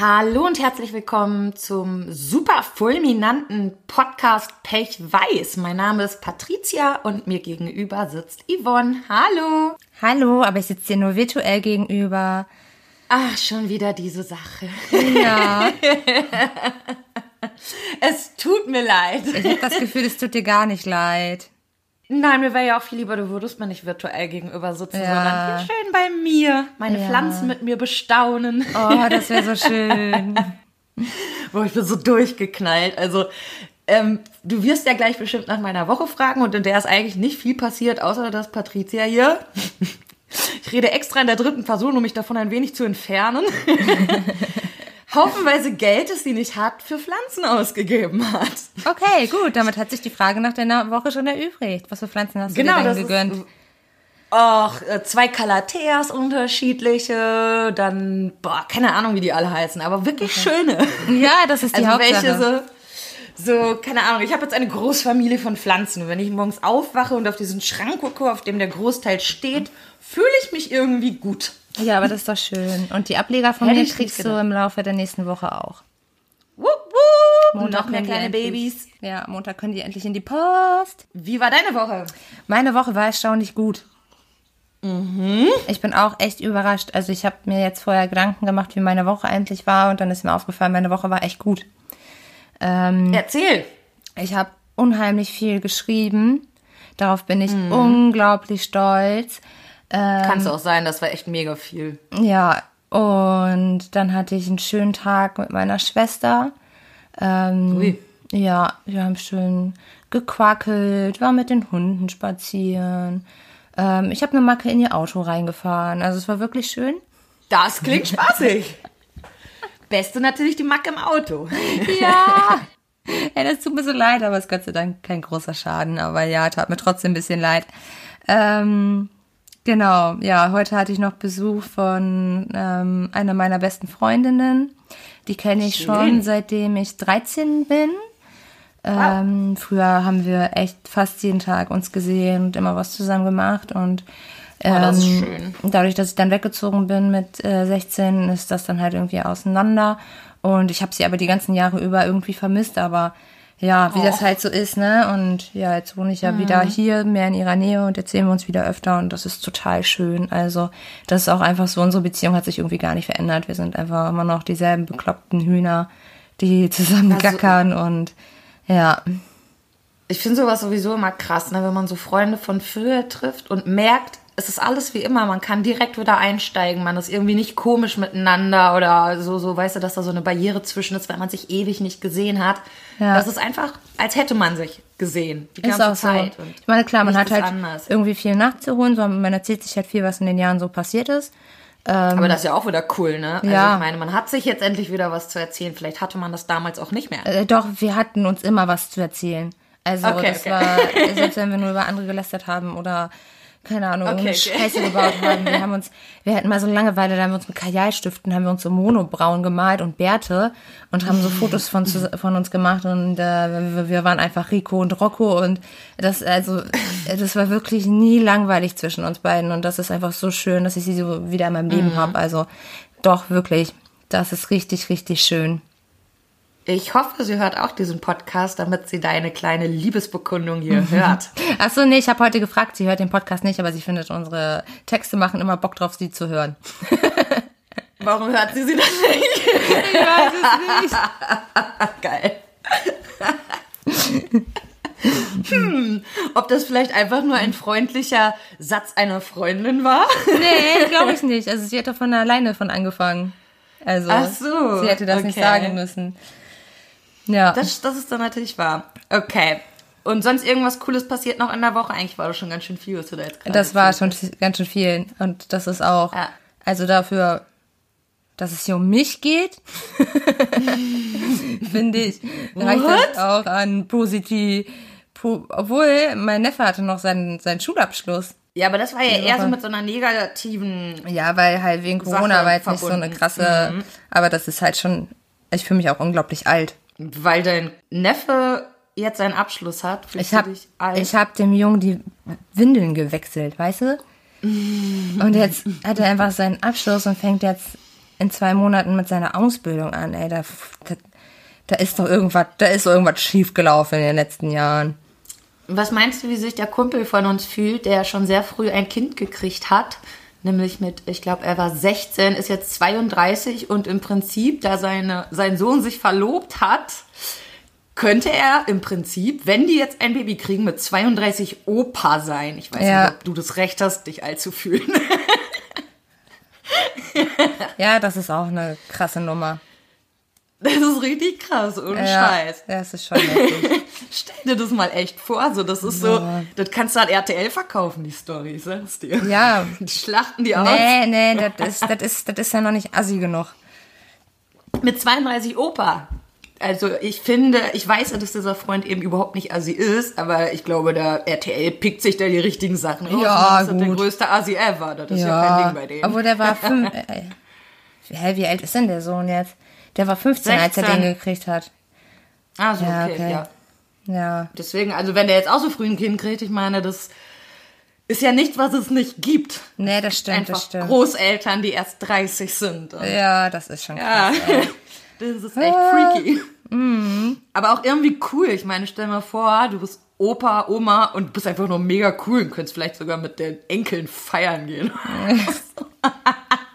Hallo und herzlich willkommen zum super fulminanten Podcast Pech Weiß. Mein Name ist Patricia und mir gegenüber sitzt Yvonne. Hallo. Hallo, aber ich sitze dir nur virtuell gegenüber. Ach, schon wieder diese Sache. Ja. es tut mir leid. Ich habe das Gefühl, es tut dir gar nicht leid. Nein, mir wäre ja auch viel lieber, du würdest mir nicht virtuell gegenüber sitzen, Ja. sondern hier schön bei mir, meine Ja. Pflanzen mit mir bestaunen. Oh, das wäre so schön. Boah, ich bin so durchgeknallt. Also, ähm, du wirst ja gleich bestimmt nach meiner Woche fragen und in der ist eigentlich nicht viel passiert, außer dass Patricia hier. Ich rede extra in der dritten Person, um mich davon ein wenig zu entfernen. Haufenweise Geld, das sie nicht hat, für Pflanzen ausgegeben hat. Okay, gut, damit hat sich die Frage nach deiner Woche schon erübrigt. Was für Pflanzen hast du Genau, dir das denn ist- gegönnt? Och, äh, zwei Calatheas unterschiedliche, dann, boah, keine Ahnung, wie die alle heißen, aber wirklich schöne. ja, das ist die Also Hauptsache. welche so, so, keine Ahnung, ich habe jetzt eine Großfamilie von Pflanzen. Und wenn ich morgens aufwache und auf diesen Schrank gucke, auf dem der Großteil steht, fühle ich mich irgendwie gut. Ja, aber das ist doch schön. Und die Ableger von Hätte mir kriegst du im Laufe der nächsten Woche auch. Wupp, wupp. Montag Noch mehr kleine endlich- Babys. Ja, Montag können die endlich in die Post. Wie war deine Woche? Meine Woche war erstaunlich gut. Ich bin auch echt überrascht. Also ich habe mir jetzt vorher Gedanken gemacht, wie meine Woche eigentlich war und dann ist mir aufgefallen, meine Woche war echt gut. Ähm, Erzähl. Ich habe unheimlich viel geschrieben. Darauf bin ich unglaublich stolz. Kann es auch sein, das war echt mega viel. Ja, und dann hatte ich einen schönen Tag mit meiner Schwester. Ähm, Ui. Ja, wir haben schön gequackelt, war mit den Hunden spazieren. Ähm, ich habe eine Macke in ihr Auto reingefahren. Also es war wirklich schön. Das klingt spaßig. Beste natürlich die Mack im Auto. Ja. ja, das tut mir so leid, aber es ist Gott sei Dank kein großer Schaden. Aber ja, tat mir trotzdem ein bisschen leid. Ähm, genau, ja, heute hatte ich noch Besuch von ähm, einer meiner besten Freundinnen. Die kenne ich Schön. schon seitdem ich 13 bin. Ähm, früher haben wir echt fast jeden Tag uns gesehen und immer was zusammen gemacht und Oh, das ist ähm, schön. dadurch, dass ich dann weggezogen bin mit äh, 16, ist das dann halt irgendwie auseinander. Und ich habe sie aber die ganzen Jahre über irgendwie vermisst, aber ja, wie das Och. halt so ist, ne? Und ja, jetzt wohne ich ja wieder hier, mehr in ihrer Nähe und jetzt sehen wir uns wieder öfter und das ist total schön. Also, das ist auch einfach so, unsere Beziehung hat sich irgendwie gar nicht verändert. Wir sind einfach immer noch dieselben bekloppten Hühner, die zusammen Also- gackern und ja. Ich finde sowas sowieso immer krass, ne, wenn man so Freunde von früher trifft und merkt, es ist alles wie immer, man kann direkt wieder einsteigen, man ist irgendwie nicht komisch miteinander oder so, so weißt du, dass da so eine Barriere zwischen ist, weil man sich ewig nicht gesehen hat. Ja. Das ist einfach, als hätte man sich gesehen, die Ist ganze auch so. Zeit. Und Ich meine, klar, man hat halt ist anders. irgendwie viel nachzuholen, so, man erzählt sich halt viel, was in den Jahren so passiert ist. Aber das ist ja auch wieder cool, ne? Also Ja. ich meine, man hat sich jetzt endlich wieder was zu erzählen. Vielleicht hatte man das damals auch nicht mehr. Äh, doch, wir hatten uns immer was zu erzählen. Also Okay, das okay. war, selbst wenn wir nur über andere gelästert haben oder keine Ahnung, Okay, okay. Scheiße gebaut haben. Wir haben uns, wir hatten mal so Langeweile, da haben wir uns mit Kajalstiften, haben wir uns so Monobrauen gemalt und Bärte und haben so Fotos von, von uns gemacht und äh, wir, waren einfach Rico und Rocco und das, also, das war wirklich nie langweilig zwischen uns beiden und das ist einfach so schön, dass ich sie so wieder in meinem Leben Mhm. habe. Also doch, wirklich, das ist richtig, richtig schön. Ich hoffe, sie hört auch diesen Podcast, damit sie deine kleine Liebesbekundung hier hört. Ach so, nee, ich habe heute gefragt, sie hört den Podcast nicht, aber sie findet unsere Texte machen immer Bock drauf, sie zu hören. Warum hört sie sie dann nicht? Ich weiß es nicht. Geil. hm, ob das vielleicht einfach nur ein freundlicher Satz einer Freundin war? Nee, glaube ich nicht. Also sie hat da von alleine von angefangen. Also Ach so, sie hätte das nicht okay. sagen müssen. Ja. Das, das ist dann natürlich wahr. Okay. Und sonst irgendwas Cooles passiert noch in der Woche? Eigentlich war das schon ganz schön viel, was du da jetzt gerade Das war schon ganz schön viel. Und das ist auch, Ja. also dafür, dass es hier um mich geht, finde ich, reicht das auch an positiv. Po obwohl, mein Neffe hatte noch seinen, seinen Schulabschluss. Ja, aber das war ja eher so mit so einer negativen. Ja, weil halt wegen Corona Sache war jetzt nicht so eine krasse, aber das ist halt schon, ich fühle mich auch unglaublich alt. Weil dein Neffe jetzt seinen Abschluss hat, ich hab dem Jungen die Windeln gewechselt, weißt du? Und jetzt hat er einfach seinen Abschluss und fängt jetzt in zwei Monaten mit seiner Ausbildung an, ey. Da, da, da ist doch irgendwas, da ist doch irgendwas schiefgelaufen in den letzten Jahren. Was meinst du, wie sich der Kumpel von uns fühlt, der schon sehr früh ein Kind gekriegt hat? Nämlich mit, ich glaube, er war 16, ist jetzt 32 und im Prinzip, da seine, sein Sohn sich verlobt hat, könnte er im Prinzip, wenn die jetzt ein Baby kriegen, mit 32 Opa sein. Ich weiß Ja. nicht, ob du das Recht hast, dich alt zu fühlen. Ja, das ist auch eine krasse Nummer. Das ist richtig krass, ohne Ja, Scheiß. das ist schon heftig. Stell dir das mal echt vor, so das ist so, das kannst du an RTL verkaufen, die Story, ich sag's dir. Ja. Die schlachten die aus. Nee, nee, das ist, das ist, das ist ja noch nicht assi genug. Mit 32 Opa. Also ich finde, ich weiß ja, dass dieser Freund eben überhaupt nicht Assi ist, aber ich glaube, der RTL pickt sich da die richtigen Sachen raus. Ja, das ist der gut. größte Assi ever. Das ist ja, kein Ding bei dem. Obwohl der war fünf. Äh, hä, wie alt ist denn der Sohn jetzt? Der war 15, als er 16. den gekriegt hat. ah, so, Ja, okay, okay. ja. Ja. Deswegen, also wenn der jetzt auch so früh ein Kind kriegt, ich meine, das ist ja nichts, was es nicht gibt. Nee, das stimmt, Einfach das stimmt. Großeltern, die erst 30 sind. Ja, das ist schon Ja. krass. ey. Das ist echt freaky. Aber auch irgendwie cool. Ich meine, stell dir mal vor, du bist Opa, Oma und bist einfach nur mega cool und könntest vielleicht sogar mit den Enkeln feiern gehen.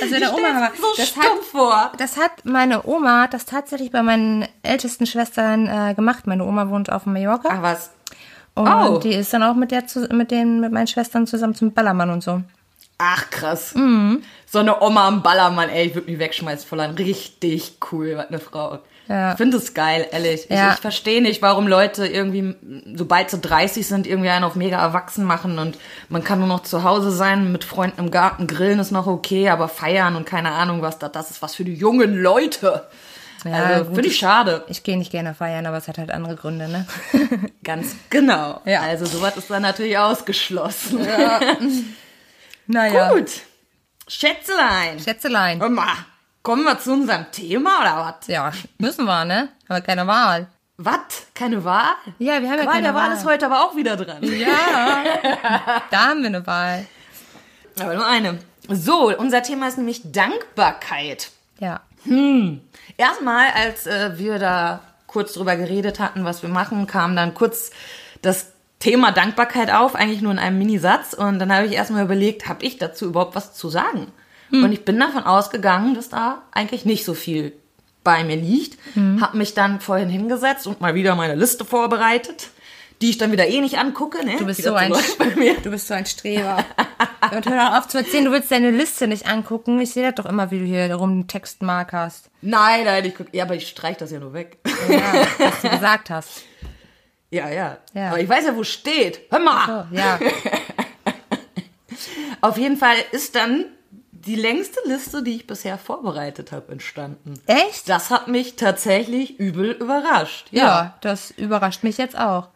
Also der Oma aber, so das hat, vor. das hat meine Oma hat das tatsächlich bei meinen ältesten Schwestern äh, gemacht. Meine Oma wohnt auf Mallorca Ach was. und oh. die ist dann auch mit der mit den mit meinen Schwestern zusammen zum Ballermann und so. Ach krass. So eine Oma am Ballermann, ey, ich würde mich wegschmeißen voll an. Richtig cool, was eine Frau. Ja. Ich finde es geil, ehrlich. Ja. Ich, ich verstehe nicht, warum Leute irgendwie, sobald sie 30 sind, irgendwie einen auf mega erwachsen machen und man kann nur noch zu Hause sein, mit Freunden im Garten grillen ist noch okay, aber feiern und keine Ahnung was, das, das ist was für die jungen Leute. Ja, also, finde ich schade. Ich gehe nicht gerne feiern, aber es hat halt andere Gründe, ne? Ganz genau. Ja. Also sowas ist dann natürlich ausgeschlossen. Naja. Gut. Schätzelein. Schätzelein. Mal, kommen wir zu unserem Thema oder was? Ja, müssen wir, ne? Haben wir keine Wahl. Was? Keine Wahl? Ja, wir haben ja Qual keine der Wahl Wahl. ist heute aber auch wieder dran. Ja, da haben wir eine Wahl. Aber nur eine. So, unser Thema ist nämlich Dankbarkeit. Ja. Erstmal, als äh, wir da kurz drüber geredet hatten, was wir machen, kam dann kurz das Thema Dankbarkeit auf, eigentlich nur in einem Minisatz. Und dann habe ich erstmal überlegt, habe ich dazu überhaupt was zu sagen? Und ich bin davon ausgegangen, dass da eigentlich nicht so viel bei mir liegt. Habe mich dann vorhin hingesetzt und mal wieder meine Liste vorbereitet, die ich dann wieder eh nicht angucke. Ne? Du bist so ein. Du bist so ein Streber. Und hör auf zu erzählen, du willst deine Liste nicht angucken. Ich sehe das doch immer, wie du hier rum einen Textmark hast. Nein, nein, ich guck, ja, aber ich streich das ja nur weg. Ja, was du gesagt hast. Ja, ja, Ja. Aber ich weiß ja, wo es steht. Hör mal. So, ja. Auf jeden Fall ist dann die längste Liste, die ich bisher vorbereitet habe, entstanden. Echt? Das hat mich tatsächlich übel überrascht. Ja, das überrascht mich jetzt auch.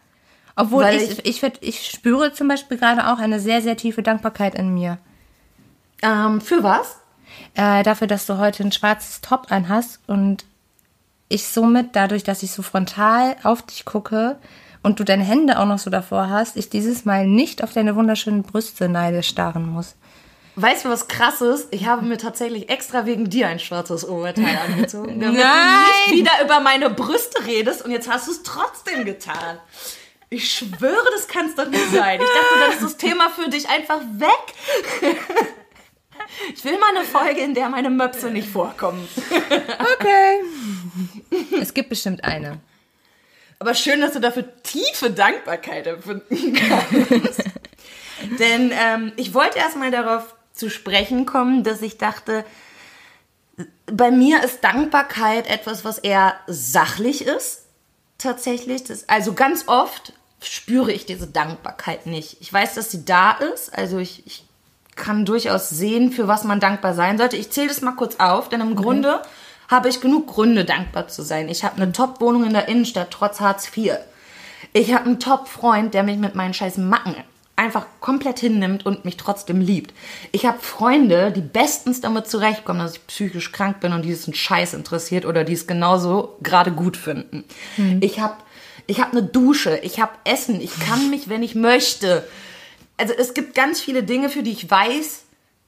Obwohl Weil ich, ich, werd- ich spüre zum Beispiel gerade auch eine sehr, sehr tiefe Dankbarkeit in mir. Ähm, für was? Äh, dafür, dass du heute ein schwarzes Top anhast und ich somit, dadurch, dass ich so frontal auf dich gucke und du deine Hände auch noch so davor hast, ich dieses Mal nicht auf deine wunderschönen Brüste neidisch starren muss. Weißt du, was krass ist? Ich habe mir tatsächlich extra wegen dir ein schwarzes Oberteil angezogen. Damit Nein! du nicht wieder über meine Brüste redest und jetzt hast du es trotzdem getan. Ich schwöre, das kann es doch nicht sein. Ich dachte, dann ist das Thema für dich einfach weg. Ich will mal eine Folge, in der meine Möpse nicht vorkommen. Okay. es gibt bestimmt eine. Aber schön, dass du dafür tiefe Dankbarkeit empfinden kannst. Denn ähm, ich wollte erstmal darauf zu sprechen kommen, dass ich dachte, bei mir ist Dankbarkeit etwas, was eher sachlich ist. Tatsächlich. Das, also ganz oft spüre ich diese Dankbarkeit nicht. Ich weiß, dass sie da ist. Also ich, ich kann durchaus sehen, für was man dankbar sein sollte. Ich zähle das mal kurz auf, denn im Grunde habe ich genug Gründe, dankbar zu sein. Ich habe eine Top-Wohnung in der Innenstadt, trotz Hartz IV. Ich habe einen Top-Freund, der mich mit meinen scheiß Macken einfach komplett hinnimmt und mich trotzdem liebt. Ich habe Freunde, die bestens damit zurechtkommen, dass ich psychisch krank bin und die es einen Scheiß interessiert oder die es genauso gerade gut finden. Ich habe ich hab eine Dusche, ich habe Essen, ich kann mich, wenn ich möchte. Also es gibt ganz viele Dinge, für die ich weiß,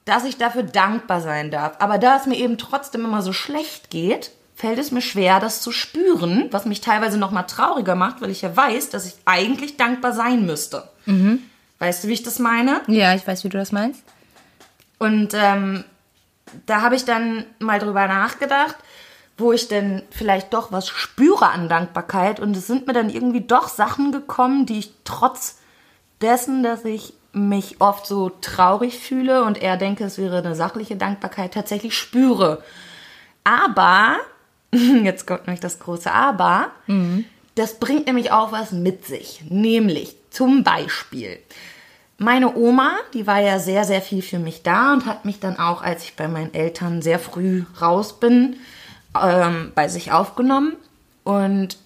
dass ich dafür dankbar sein darf. Aber da es mir eben trotzdem immer so schlecht geht, fällt es mir schwer, das zu spüren, was mich teilweise noch mal trauriger macht, weil ich ja weiß, dass ich eigentlich dankbar sein müsste. Weißt du, wie ich das meine? Ja, ich weiß, wie du das meinst. Und ähm, da habe ich dann mal drüber nachgedacht, wo ich denn vielleicht doch was spüre an Dankbarkeit. Und es sind mir dann irgendwie doch Sachen gekommen, die ich trotz dessen, dass ich mich oft so traurig fühle und eher denke, es wäre eine sachliche Dankbarkeit, tatsächlich spüre. Aber, jetzt kommt nämlich das große Aber, das bringt nämlich auch was mit sich. Nämlich zum Beispiel, meine Oma, die war ja sehr, sehr viel für mich da und hat mich dann auch, als ich bei meinen Eltern sehr früh raus bin, ähm, bei sich aufgenommen. Und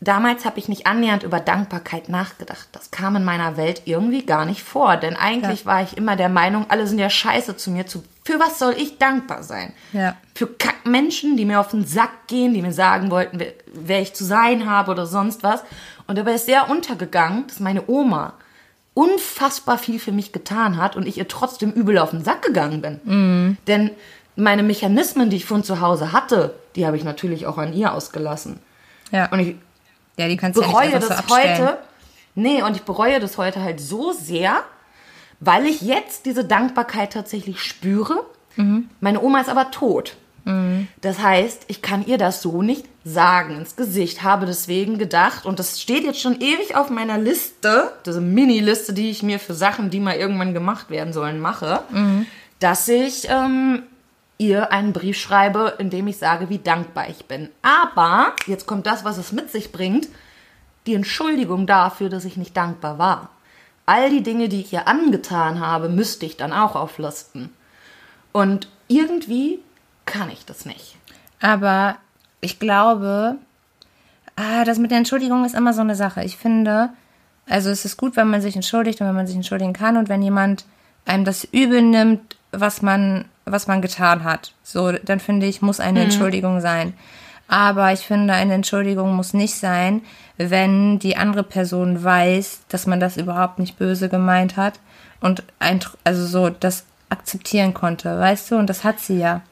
damals habe ich nicht annähernd über Dankbarkeit nachgedacht. Das kam in meiner Welt irgendwie gar nicht vor. Denn eigentlich Ja. war ich immer der Meinung, alle sind ja scheiße zu mir. Zu, für was soll ich dankbar sein? Ja. Für Kackmenschen, die mir auf den Sack gehen, die mir sagen wollten, wer, wer ich zu sein habe oder sonst was. Und dabei ist sehr untergegangen, dass meine Oma unfassbar viel für mich getan hat und ich ihr trotzdem übel auf den Sack gegangen bin. Denn meine Mechanismen, die ich von zu Hause hatte, die habe ich natürlich auch an ihr ausgelassen. Ja. Und ich ja, die kannst du ja bereue nicht einfach das so abstellen. heute. Nee, und ich bereue das heute halt so sehr, weil ich jetzt diese Dankbarkeit tatsächlich spüre. Mhm. Meine Oma ist aber tot. Das heißt, ich kann ihr das so nicht sagen ins Gesicht. Habe deswegen gedacht, und das steht jetzt schon ewig auf meiner Liste, diese Mini-Liste, die ich mir für Sachen, die mal irgendwann gemacht werden sollen, mache, Mhm. dass ich ähm, ihr einen Brief schreibe, in dem ich sage, wie dankbar ich bin. Aber, jetzt kommt das, was es mit sich bringt, die Entschuldigung dafür, dass ich nicht dankbar war. All die Dinge, die ich ihr angetan habe, müsste ich dann auch auflisten. Und irgendwie kann ich das nicht. Aber ich glaube, ah, das mit der Entschuldigung ist immer so eine Sache. Ich finde, also es ist gut, wenn man sich entschuldigt und wenn man sich entschuldigen kann und wenn jemand einem das übel nimmt, was man, was man getan hat. So, dann finde ich, muss eine Entschuldigung sein. Aber ich finde, eine Entschuldigung muss nicht sein, wenn die andere Person weiß, dass man das überhaupt nicht böse gemeint hat und ein, also so das akzeptieren konnte, weißt du? Und das hat sie ja.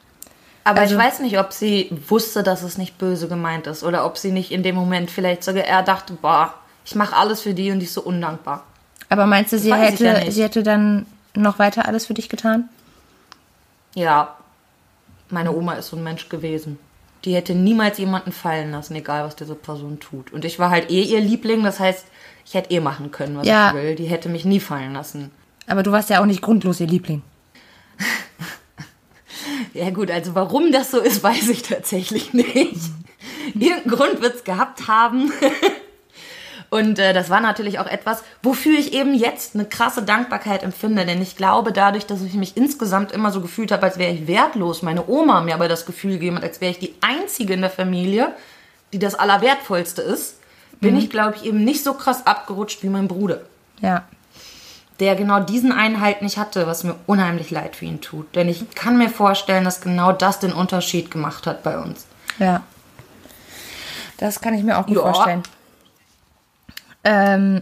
Aber Also- ich weiß nicht, ob sie wusste, dass es nicht böse gemeint ist oder ob sie nicht in dem Moment vielleicht sogar eher dachte, boah, ich mache alles für die und die ist so undankbar. Aber meinst du, sie hätte, ja sie hätte dann noch weiter alles für dich getan? Ja, meine Oma ist so ein Mensch gewesen. Die hätte niemals jemanden fallen lassen, egal was diese Person tut. Und ich war halt eh ihr Liebling, das heißt, ich hätte eh machen können, was Ja. ich will. Die hätte mich nie fallen lassen. Aber du warst ja auch nicht grundlos ihr Liebling. Ja gut, also warum das so ist, weiß ich tatsächlich nicht. Irgendeinen Grund wird es gehabt haben. Und äh, das war natürlich auch etwas, wofür ich eben jetzt eine krasse Dankbarkeit empfinde. Denn ich glaube, dadurch, dass ich mich insgesamt immer so gefühlt habe, als wäre ich wertlos, meine Oma mir aber das Gefühl gegeben hat, als wäre ich die Einzige in der Familie, die das Allerwertvollste ist, bin ich, glaube ich, eben nicht so krass abgerutscht wie mein Bruder Ja. Der genau diesen einen halt nicht hatte, was mir unheimlich leid für ihn tut. Denn ich kann mir vorstellen, dass genau das den Unterschied gemacht hat bei uns. Ja. Das kann ich mir auch gut Ja. vorstellen. Ähm,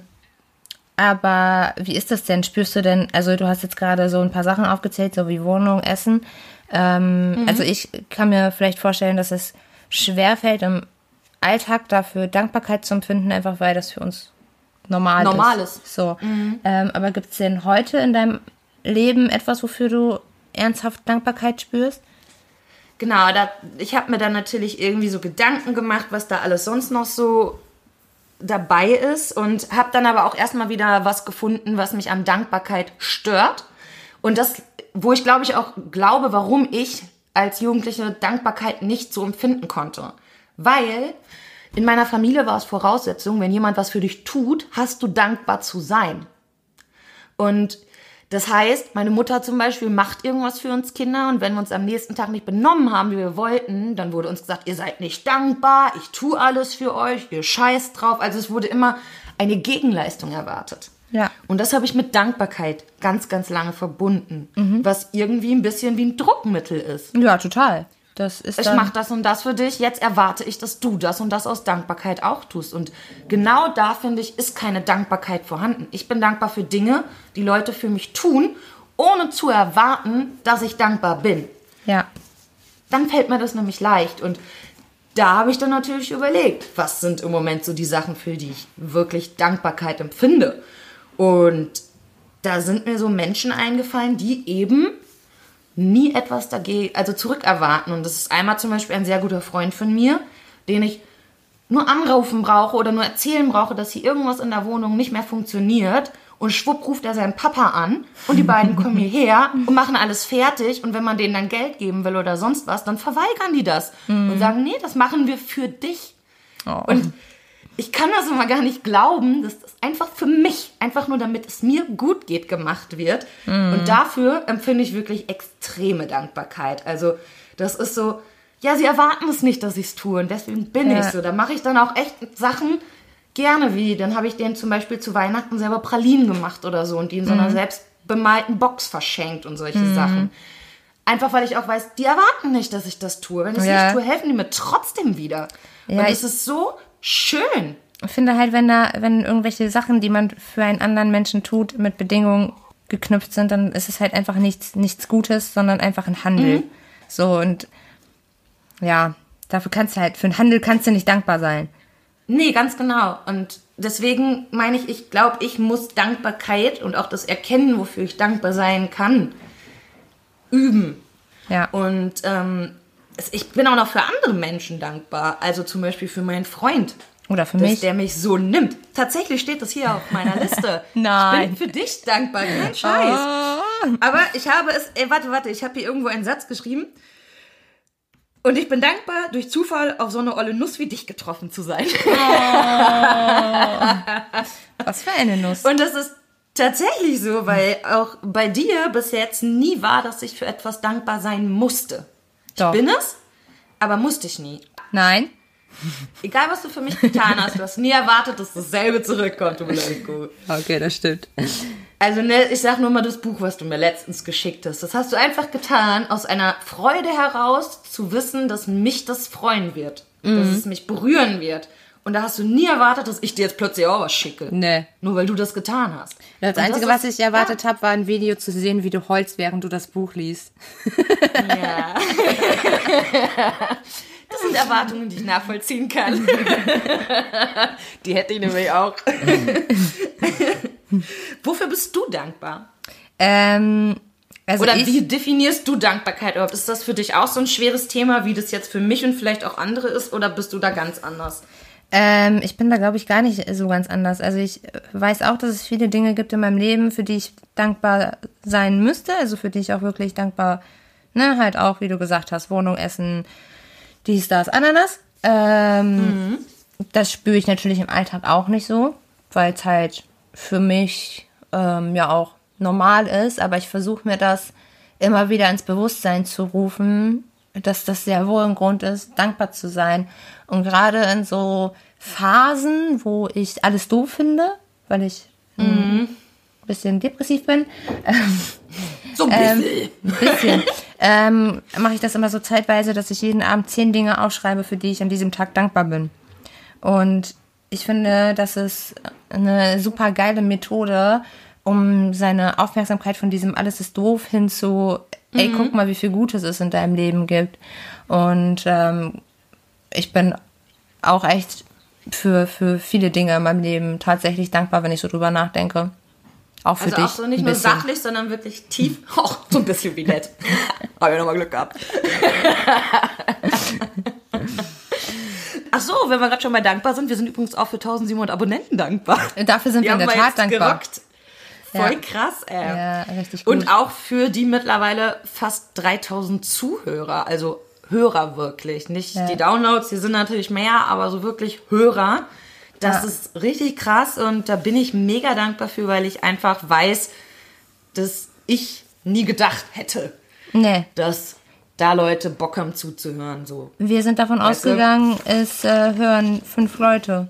aber wie ist das denn? Spürst du denn, also du hast jetzt gerade so ein paar Sachen aufgezählt, so wie Wohnung, Essen. Ähm, Also ich kann mir vielleicht vorstellen, dass es schwerfällt, im Alltag dafür Dankbarkeit zu empfinden, einfach weil das für uns normal, Normal ist. So. Ähm, aber gibt es denn heute in deinem Leben etwas, wofür du ernsthaft Dankbarkeit spürst? Genau, da, ich habe mir dann natürlich irgendwie so Gedanken gemacht, was da alles sonst noch so dabei ist und habe dann aber auch erstmal wieder was gefunden, was mich an Dankbarkeit stört. Und das, wo ich glaube ich auch glaube, warum ich als Jugendliche Dankbarkeit nicht so empfinden konnte. Weil in meiner Familie war es Voraussetzung, wenn jemand was für dich tut, hast du dankbar zu sein. Und das heißt, meine Mutter zum Beispiel macht irgendwas für uns Kinder und wenn wir uns am nächsten Tag nicht benommen haben, wie wir wollten, dann wurde uns gesagt, ihr seid nicht dankbar, ich tue alles für euch, ihr scheißt drauf. Also es wurde immer eine Gegenleistung erwartet. Ja. Und das habe ich mit Dankbarkeit ganz, ganz lange verbunden, Mhm. was irgendwie ein bisschen wie ein Druckmittel ist. Ja, total. Das ist Ich mache das und das für dich, jetzt erwarte ich, dass du das und das aus Dankbarkeit auch tust. Und genau da, finde ich, ist keine Dankbarkeit vorhanden. Ich bin dankbar für Dinge, die Leute für mich tun, ohne zu erwarten, dass ich dankbar bin. Ja. Dann fällt mir das nämlich leicht. Und da habe ich dann natürlich überlegt, was sind im Moment so die Sachen, für die ich wirklich Dankbarkeit empfinde. Und da sind mir so Menschen eingefallen, die eben nie etwas dagegen, also zurückerwarten. Und das ist einmal zum Beispiel ein sehr guter Freund von mir, den ich nur anrufen brauche oder nur erzählen brauche, dass hier irgendwas in der Wohnung nicht mehr funktioniert. Und schwupp ruft er seinen Papa an und die beiden kommen hierher und machen alles fertig. Und wenn man denen dann Geld geben will oder sonst was, dann verweigern die das und sagen, nee, das machen wir für dich. Oh. Und ich kann das immer gar nicht glauben, dass das einfach für mich, einfach nur damit es mir gut geht, gemacht wird. Und dafür empfinde ich wirklich extreme Dankbarkeit. Also das ist so, ja, sie erwarten es nicht, dass ich es tue und deswegen bin Ja. ich so. Da mache ich dann auch echt Sachen gerne, wie dann habe ich denen zum Beispiel zu Weihnachten selber Pralinen gemacht oder so und die in so einer selbst bemalten Box verschenkt und solche Sachen. Einfach weil ich auch weiß, die erwarten nicht, dass ich das tue. Wenn ich es Ja. nicht tue, helfen die mir trotzdem wieder. Ja, und es ist so schön. Ich finde halt, wenn da, wenn irgendwelche Sachen, die man für einen anderen Menschen tut, mit Bedingungen geknüpft sind, dann ist es halt einfach nichts, nichts Gutes, sondern einfach ein Handel. So und ja, dafür kannst du halt, für einen Handel kannst du nicht dankbar sein. Nee, ganz genau. Und deswegen meine ich, ich glaube, ich muss Dankbarkeit und auch das Erkennen, wofür ich dankbar sein kann, üben. Ja. Und ähm, ich bin auch noch für andere Menschen dankbar. Also zum Beispiel für meinen Freund. Oder für dass mich. der mich so nimmt. Tatsächlich steht das hier auf meiner Liste. Nein. Ich bin für dich dankbar, kein Scheiß. Aber ich habe es, ey, warte, warte, ich habe hier irgendwo einen Satz geschrieben. Und ich bin dankbar, durch Zufall auf so eine olle Nuss wie dich getroffen zu sein. Was für eine Nuss. Und das ist tatsächlich so, weil auch bei dir bis jetzt nie war, dass ich für etwas dankbar sein musste. Doch. Ich bin es, aber musste ich nie. Nein. Egal, was du für mich getan hast, du hast nie erwartet, dass dasselbe zurückkommt. Okay, das stimmt. Also, ne, ich sag nur mal das Buch, was du mir letztens geschickt hast. Das hast du einfach getan, aus einer Freude heraus zu wissen, dass mich das freuen wird. Dass es mich berühren wird. Und da hast du nie erwartet, dass ich dir jetzt plötzlich auch was schicke. Nee. Nur weil du das getan hast. Das Und Einzige, ist- was ich erwartet habe, war ein Video zu sehen, wie du heulst, während du das Buch liest. Ja. Das sind Erwartungen, die ich nachvollziehen kann. Die hätte ich nämlich auch. Wofür bist du dankbar? Ähm, also Oder wie definierst du Dankbarkeit überhaupt? Ist das für dich auch so ein schweres Thema, wie das jetzt für mich und vielleicht auch andere ist? Oder bist du da ganz anders? Ähm, ich bin da, glaube ich, gar nicht so ganz anders. Also ich weiß auch, dass es viele Dinge gibt in meinem Leben, für die ich dankbar sein müsste. Also für die ich auch wirklich dankbar, ne, halt auch, wie du gesagt hast, Wohnung, Essen, dies, das, Ananas. Ähm, Das spüre ich natürlich im Alltag auch nicht so, weil es halt für mich ähm, ja auch normal ist. Aber ich versuche mir das immer wieder ins Bewusstsein zu rufen, dass das sehr wohl ein Grund ist, dankbar zu sein. Und gerade in so Phasen, wo ich alles doof finde, weil ich ein bisschen depressiv bin, So ein ähm, bisschen. ein bisschen, ähm, mache ich das immer so zeitweise, dass ich jeden Abend zehn Dinge aufschreibe, für die ich an diesem Tag dankbar bin. Und ich finde, das ist eine super geile Methode, um seine Aufmerksamkeit von diesem alles ist doof hin zu, ey, guck mal, wie viel Gutes es in deinem Leben gibt. Und ähm, ich bin auch echt für, für viele Dinge in meinem Leben tatsächlich dankbar, wenn ich so drüber nachdenke. Auch für Also dich. auch so nicht nur sachlich, sondern wirklich tief. Auch so ein bisschen wie nett. Hab ich nochmal Glück gehabt. Ach so, wenn wir gerade schon mal dankbar sind, wir sind übrigens auch für 1700 Abonnenten dankbar. Dafür sind Die wir in der wir Tat dankbar. gerockt. Voll Ja. krass, ey. Ja, richtig gut. Und auch für die mittlerweile fast 3000 Zuhörer, also Hörer wirklich. Nicht Ja. die Downloads, die sind natürlich mehr, aber so wirklich Hörer. Das Ja. ist richtig krass und da bin ich mega dankbar für, weil ich einfach weiß, dass ich nie gedacht hätte, Nee, dass da Leute Bock haben zuzuhören. So. wir sind davon Weißt du? ausgegangen, es äh, hören fünf Leute.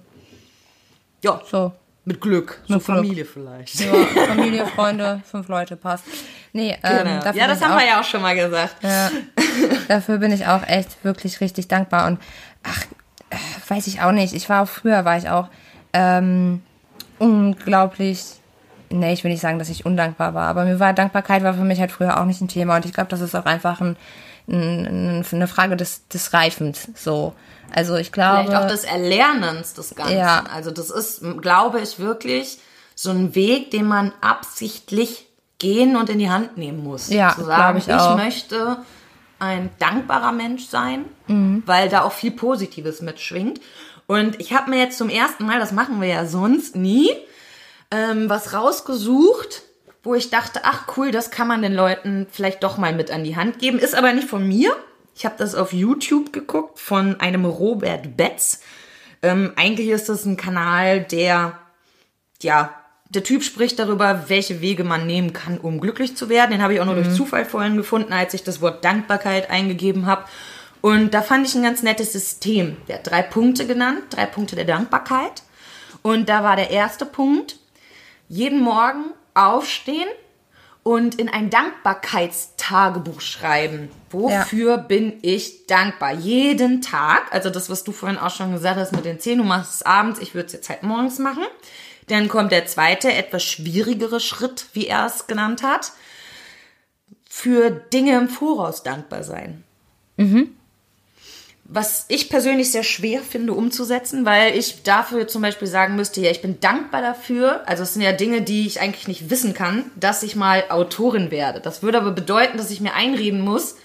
Ja, So. Mit Glück. So Mit Glück. Familie vielleicht. Ja, Familie, Freunde, fünf Leute, passt. Nee, ähm, Genau. dafür, Ja, das haben auch, wir ja auch schon mal gesagt. Ja, dafür bin ich auch echt wirklich richtig dankbar. Und ach, äh, weiß ich auch nicht. Ich war auch früher, war ich auch ähm, unglaublich nee, ich will nicht sagen, dass ich undankbar war, aber mir war Dankbarkeit war für mich halt früher auch nicht ein Thema und ich glaube, das ist auch einfach ein, ein, eine Frage des, des Reifens, so. Also ich glaube. Vielleicht auch des Erlernens des Ganzen. Ja. Also das ist, glaube ich, wirklich so ein Weg, den man absichtlich gehen und in die Hand nehmen muss. Ja, Zu sagen, glaub ich auch. möchte ein dankbarer Mensch sein, Mhm. weil da auch viel Positives mitschwingt. Und ich habe mir jetzt zum ersten Mal, das machen wir ja sonst nie, ähm, was rausgesucht, wo ich dachte, ach cool, das kann man den Leuten vielleicht doch mal mit an die Hand geben. Ist aber nicht von mir. Ich habe das auf YouTube geguckt von einem Robert Betz. Ähm, eigentlich ist das ein Kanal, der, ja, der Typ spricht darüber, welche Wege man nehmen kann, um glücklich zu werden. Den habe ich auch nur durch Zufall vorhin gefunden, als ich das Wort Dankbarkeit eingegeben habe. Und da fand ich ein ganz nettes System. Der hat drei Punkte genannt, drei Punkte der Dankbarkeit. Und da war der erste Punkt, jeden Morgen aufstehen und in ein Dankbarkeitstagebuch schreiben. Wofür bin ich dankbar? Jeden Tag, also das, was du vorhin auch schon gesagt hast mit den 10, du machst es abends, ich würde es jetzt halt morgens machen. Dann kommt der zweite, etwas schwierigere Schritt, wie er es genannt hat. Für Dinge im Voraus dankbar sein was ich persönlich sehr schwer finde umzusetzen, weil ich dafür zum Beispiel sagen müsste, ja, ich bin dankbar dafür, also es sind ja Dinge, die ich eigentlich nicht wissen kann, dass ich mal Autorin werde. Das würde aber bedeuten, dass ich mir einreden muss,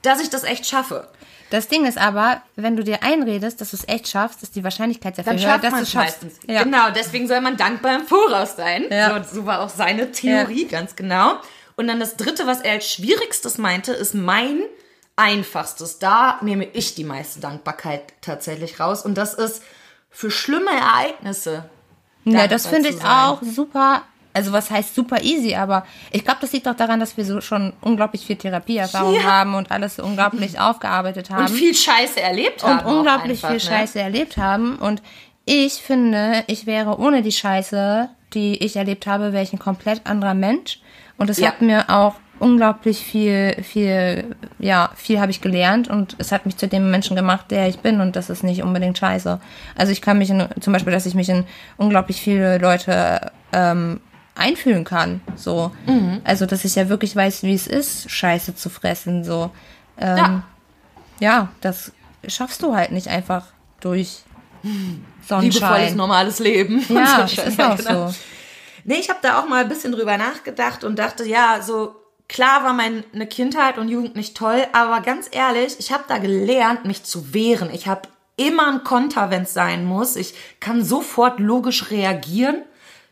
dass ich das echt schaffe. Das Ding ist aber, wenn du dir einredest, dass du es echt schaffst, ist die Wahrscheinlichkeit sehr viel höher, dass man du es schaffst. meistens. Ja. Genau, deswegen soll man dankbar im Voraus sein. Ja. So, so war auch seine Theorie, ganz genau. Und dann das dritte, was er als schwierigstes meinte, ist mein einfachstes. Da nehme ich die meiste Dankbarkeit tatsächlich raus. Und das ist für schlimme Ereignisse. Ja, das finde ich auch super. Also was heißt super easy, aber ich glaube, das liegt doch daran, dass wir so schon unglaublich viel Therapieerfahrung Ja. haben und alles so unglaublich aufgearbeitet haben. Und viel Scheiße erlebt und haben. auch unglaublich einfach, viel ne? Scheiße erlebt haben. Und ich finde, ich wäre ohne die Scheiße, die ich erlebt habe, wäre ich ein komplett anderer Mensch. Und es Ja. hat mir auch unglaublich viel, viel, ja, viel habe ich gelernt und es hat mich zu dem Menschen gemacht, der ich bin und das ist nicht unbedingt scheiße. Also ich kann mich in, zum Beispiel, dass ich mich in unglaublich viele Leute ähm, einfühlen kann. So. Mhm. Also dass ich ja wirklich weiß, wie es ist, Scheiße zu fressen. So. Ähm, Ja. ja, das schaffst du halt nicht einfach durch Liebevolles, Sonnenschein. normales Leben. Ja, ist auch genau. so. Nee, ich habe da auch mal ein bisschen drüber nachgedacht und dachte, ja, so klar war meine Kindheit und Jugend nicht toll, aber ganz ehrlich, ich habe da gelernt, mich zu wehren. Ich habe immer einen Konter, wenn es sein muss. Ich kann sofort logisch reagieren.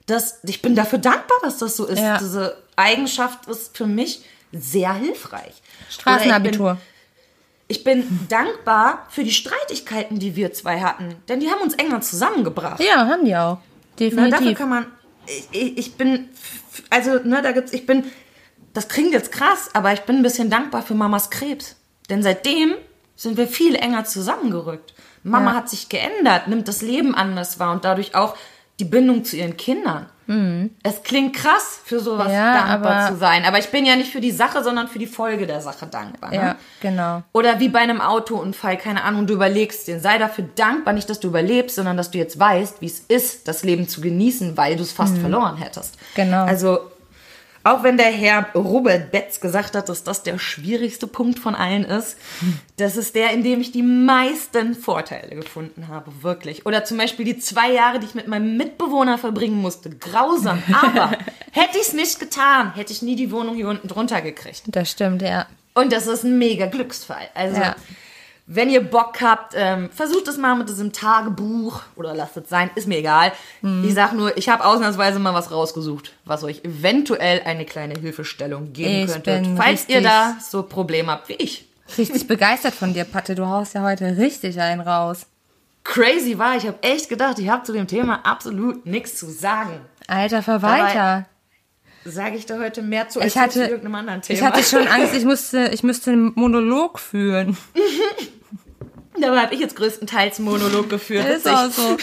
Das, ich bin dafür dankbar, dass das so ist. Ja. Diese Eigenschaft ist für mich sehr hilfreich. Straßenabitur. Ich bin dankbar für die Streitigkeiten, die wir zwei hatten, denn die haben uns enger zusammengebracht. Ja, haben die auch. Na, dafür Definitiv. kann man. Ich, ich, ich bin. Also, ne, da gibt's. Ich bin. Das klingt jetzt krass, aber ich bin ein bisschen dankbar für Mamas Krebs. Denn seitdem sind wir viel enger zusammengerückt. Mama Ja. hat sich geändert, nimmt das Leben anders wahr und dadurch auch die Bindung zu ihren Kindern. Es klingt krass, für sowas Mhm. Ja, dankbar zu sein. Aber ich bin ja nicht für die Sache, sondern für die Folge der Sache dankbar. Ne? ja, genau. Oder wie bei einem Autounfall, keine Ahnung, du überlegst den. Sei dafür dankbar, nicht, dass du überlebst, sondern dass du jetzt weißt, wie es ist, das Leben zu genießen, weil du es fast verloren hättest. Genau. Also, auch wenn der Herr Robert Betz gesagt hat, dass das der schwierigste Punkt von allen ist, das ist der, in dem ich die meisten Vorteile gefunden habe, wirklich. Oder zum Beispiel die zwei Jahre, die ich mit meinem Mitbewohner verbringen musste. Grausam. Aber hätte ich es nicht getan, hätte ich nie die Wohnung hier unten drunter gekriegt. Das stimmt, ja. Und das ist ein mega Glücksfall. Also, Ja. Wenn ihr Bock habt, ähm, versucht es mal mit diesem Tagebuch oder lasst es sein, ist mir egal. Mhm. Ich sag nur, ich habe ausnahmsweise mal was rausgesucht, was euch eventuell eine kleine Hilfestellung geben Ich könnte, falls ihr da so Probleme habt wie ich. Richtig begeistert von dir, Patte. Du haust ja heute richtig einen raus. Crazy war, ich habe echt gedacht, ich habe zu dem Thema absolut nichts zu sagen. Alter Verwalter. Sage ich da heute mehr zu als Ich hatte, zu irgendeinem anderen Thema. ich hatte schon Angst, ich musste, ich müsste einen Monolog führen. Dabei habe ich jetzt größtenteils einen Monolog geführt. Ist Witzig. auch so.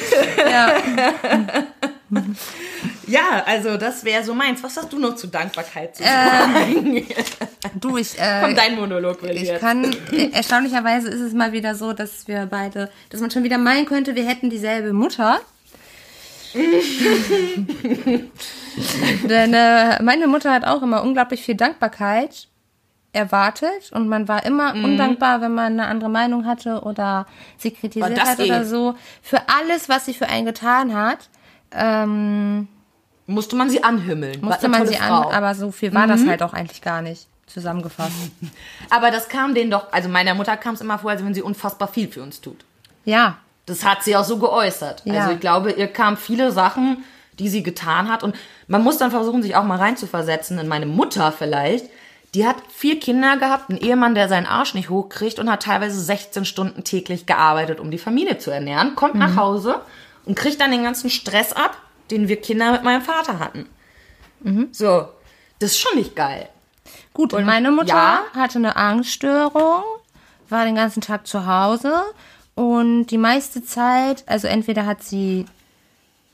Ja. Ja, also das wäre so meins. Was hast du noch zu Dankbarkeit zu sagen? Du, ich, Komm, äh, dein Monolog will ich ich jetzt. kann, äh, erstaunlicherweise ist es mal wieder so, dass wir beide, dass man schon wieder meinen könnte, wir hätten dieselbe Mutter. Denn äh, meine Mutter hat auch immer unglaublich viel Dankbarkeit erwartet und man war immer Mhm. undankbar, wenn man eine andere Meinung hatte oder sie kritisiert hat oder eh. so. Für alles, was sie für einen getan hat, ähm, Musste man sie anhimmeln. musste man sie Frau. Mhm. an, aber so viel war das halt auch eigentlich gar nicht zusammengefasst. Aber das kam denen doch, also meiner Mutter kam es immer vor, als wenn sie unfassbar viel für uns tut. Ja, Das hat sie auch so geäußert. Ja. Also ich glaube, ihr kamen viele Sachen, die sie getan hat. Und man muss dann versuchen, sich auch mal reinzuversetzen in meine Mutter vielleicht. Die hat vier Kinder gehabt, einen Ehemann, der seinen Arsch nicht hochkriegt und hat teilweise 16 Stunden täglich gearbeitet, um die Familie zu ernähren, kommt nach Hause und kriegt dann den ganzen Stress ab, den wir Kinder mit meinem Vater hatten. So, das ist schon nicht geil. Gut, und meine Mutter ja. hatte eine Angststörung, war den ganzen Tag zu Hause und die meiste Zeit, also entweder hat sie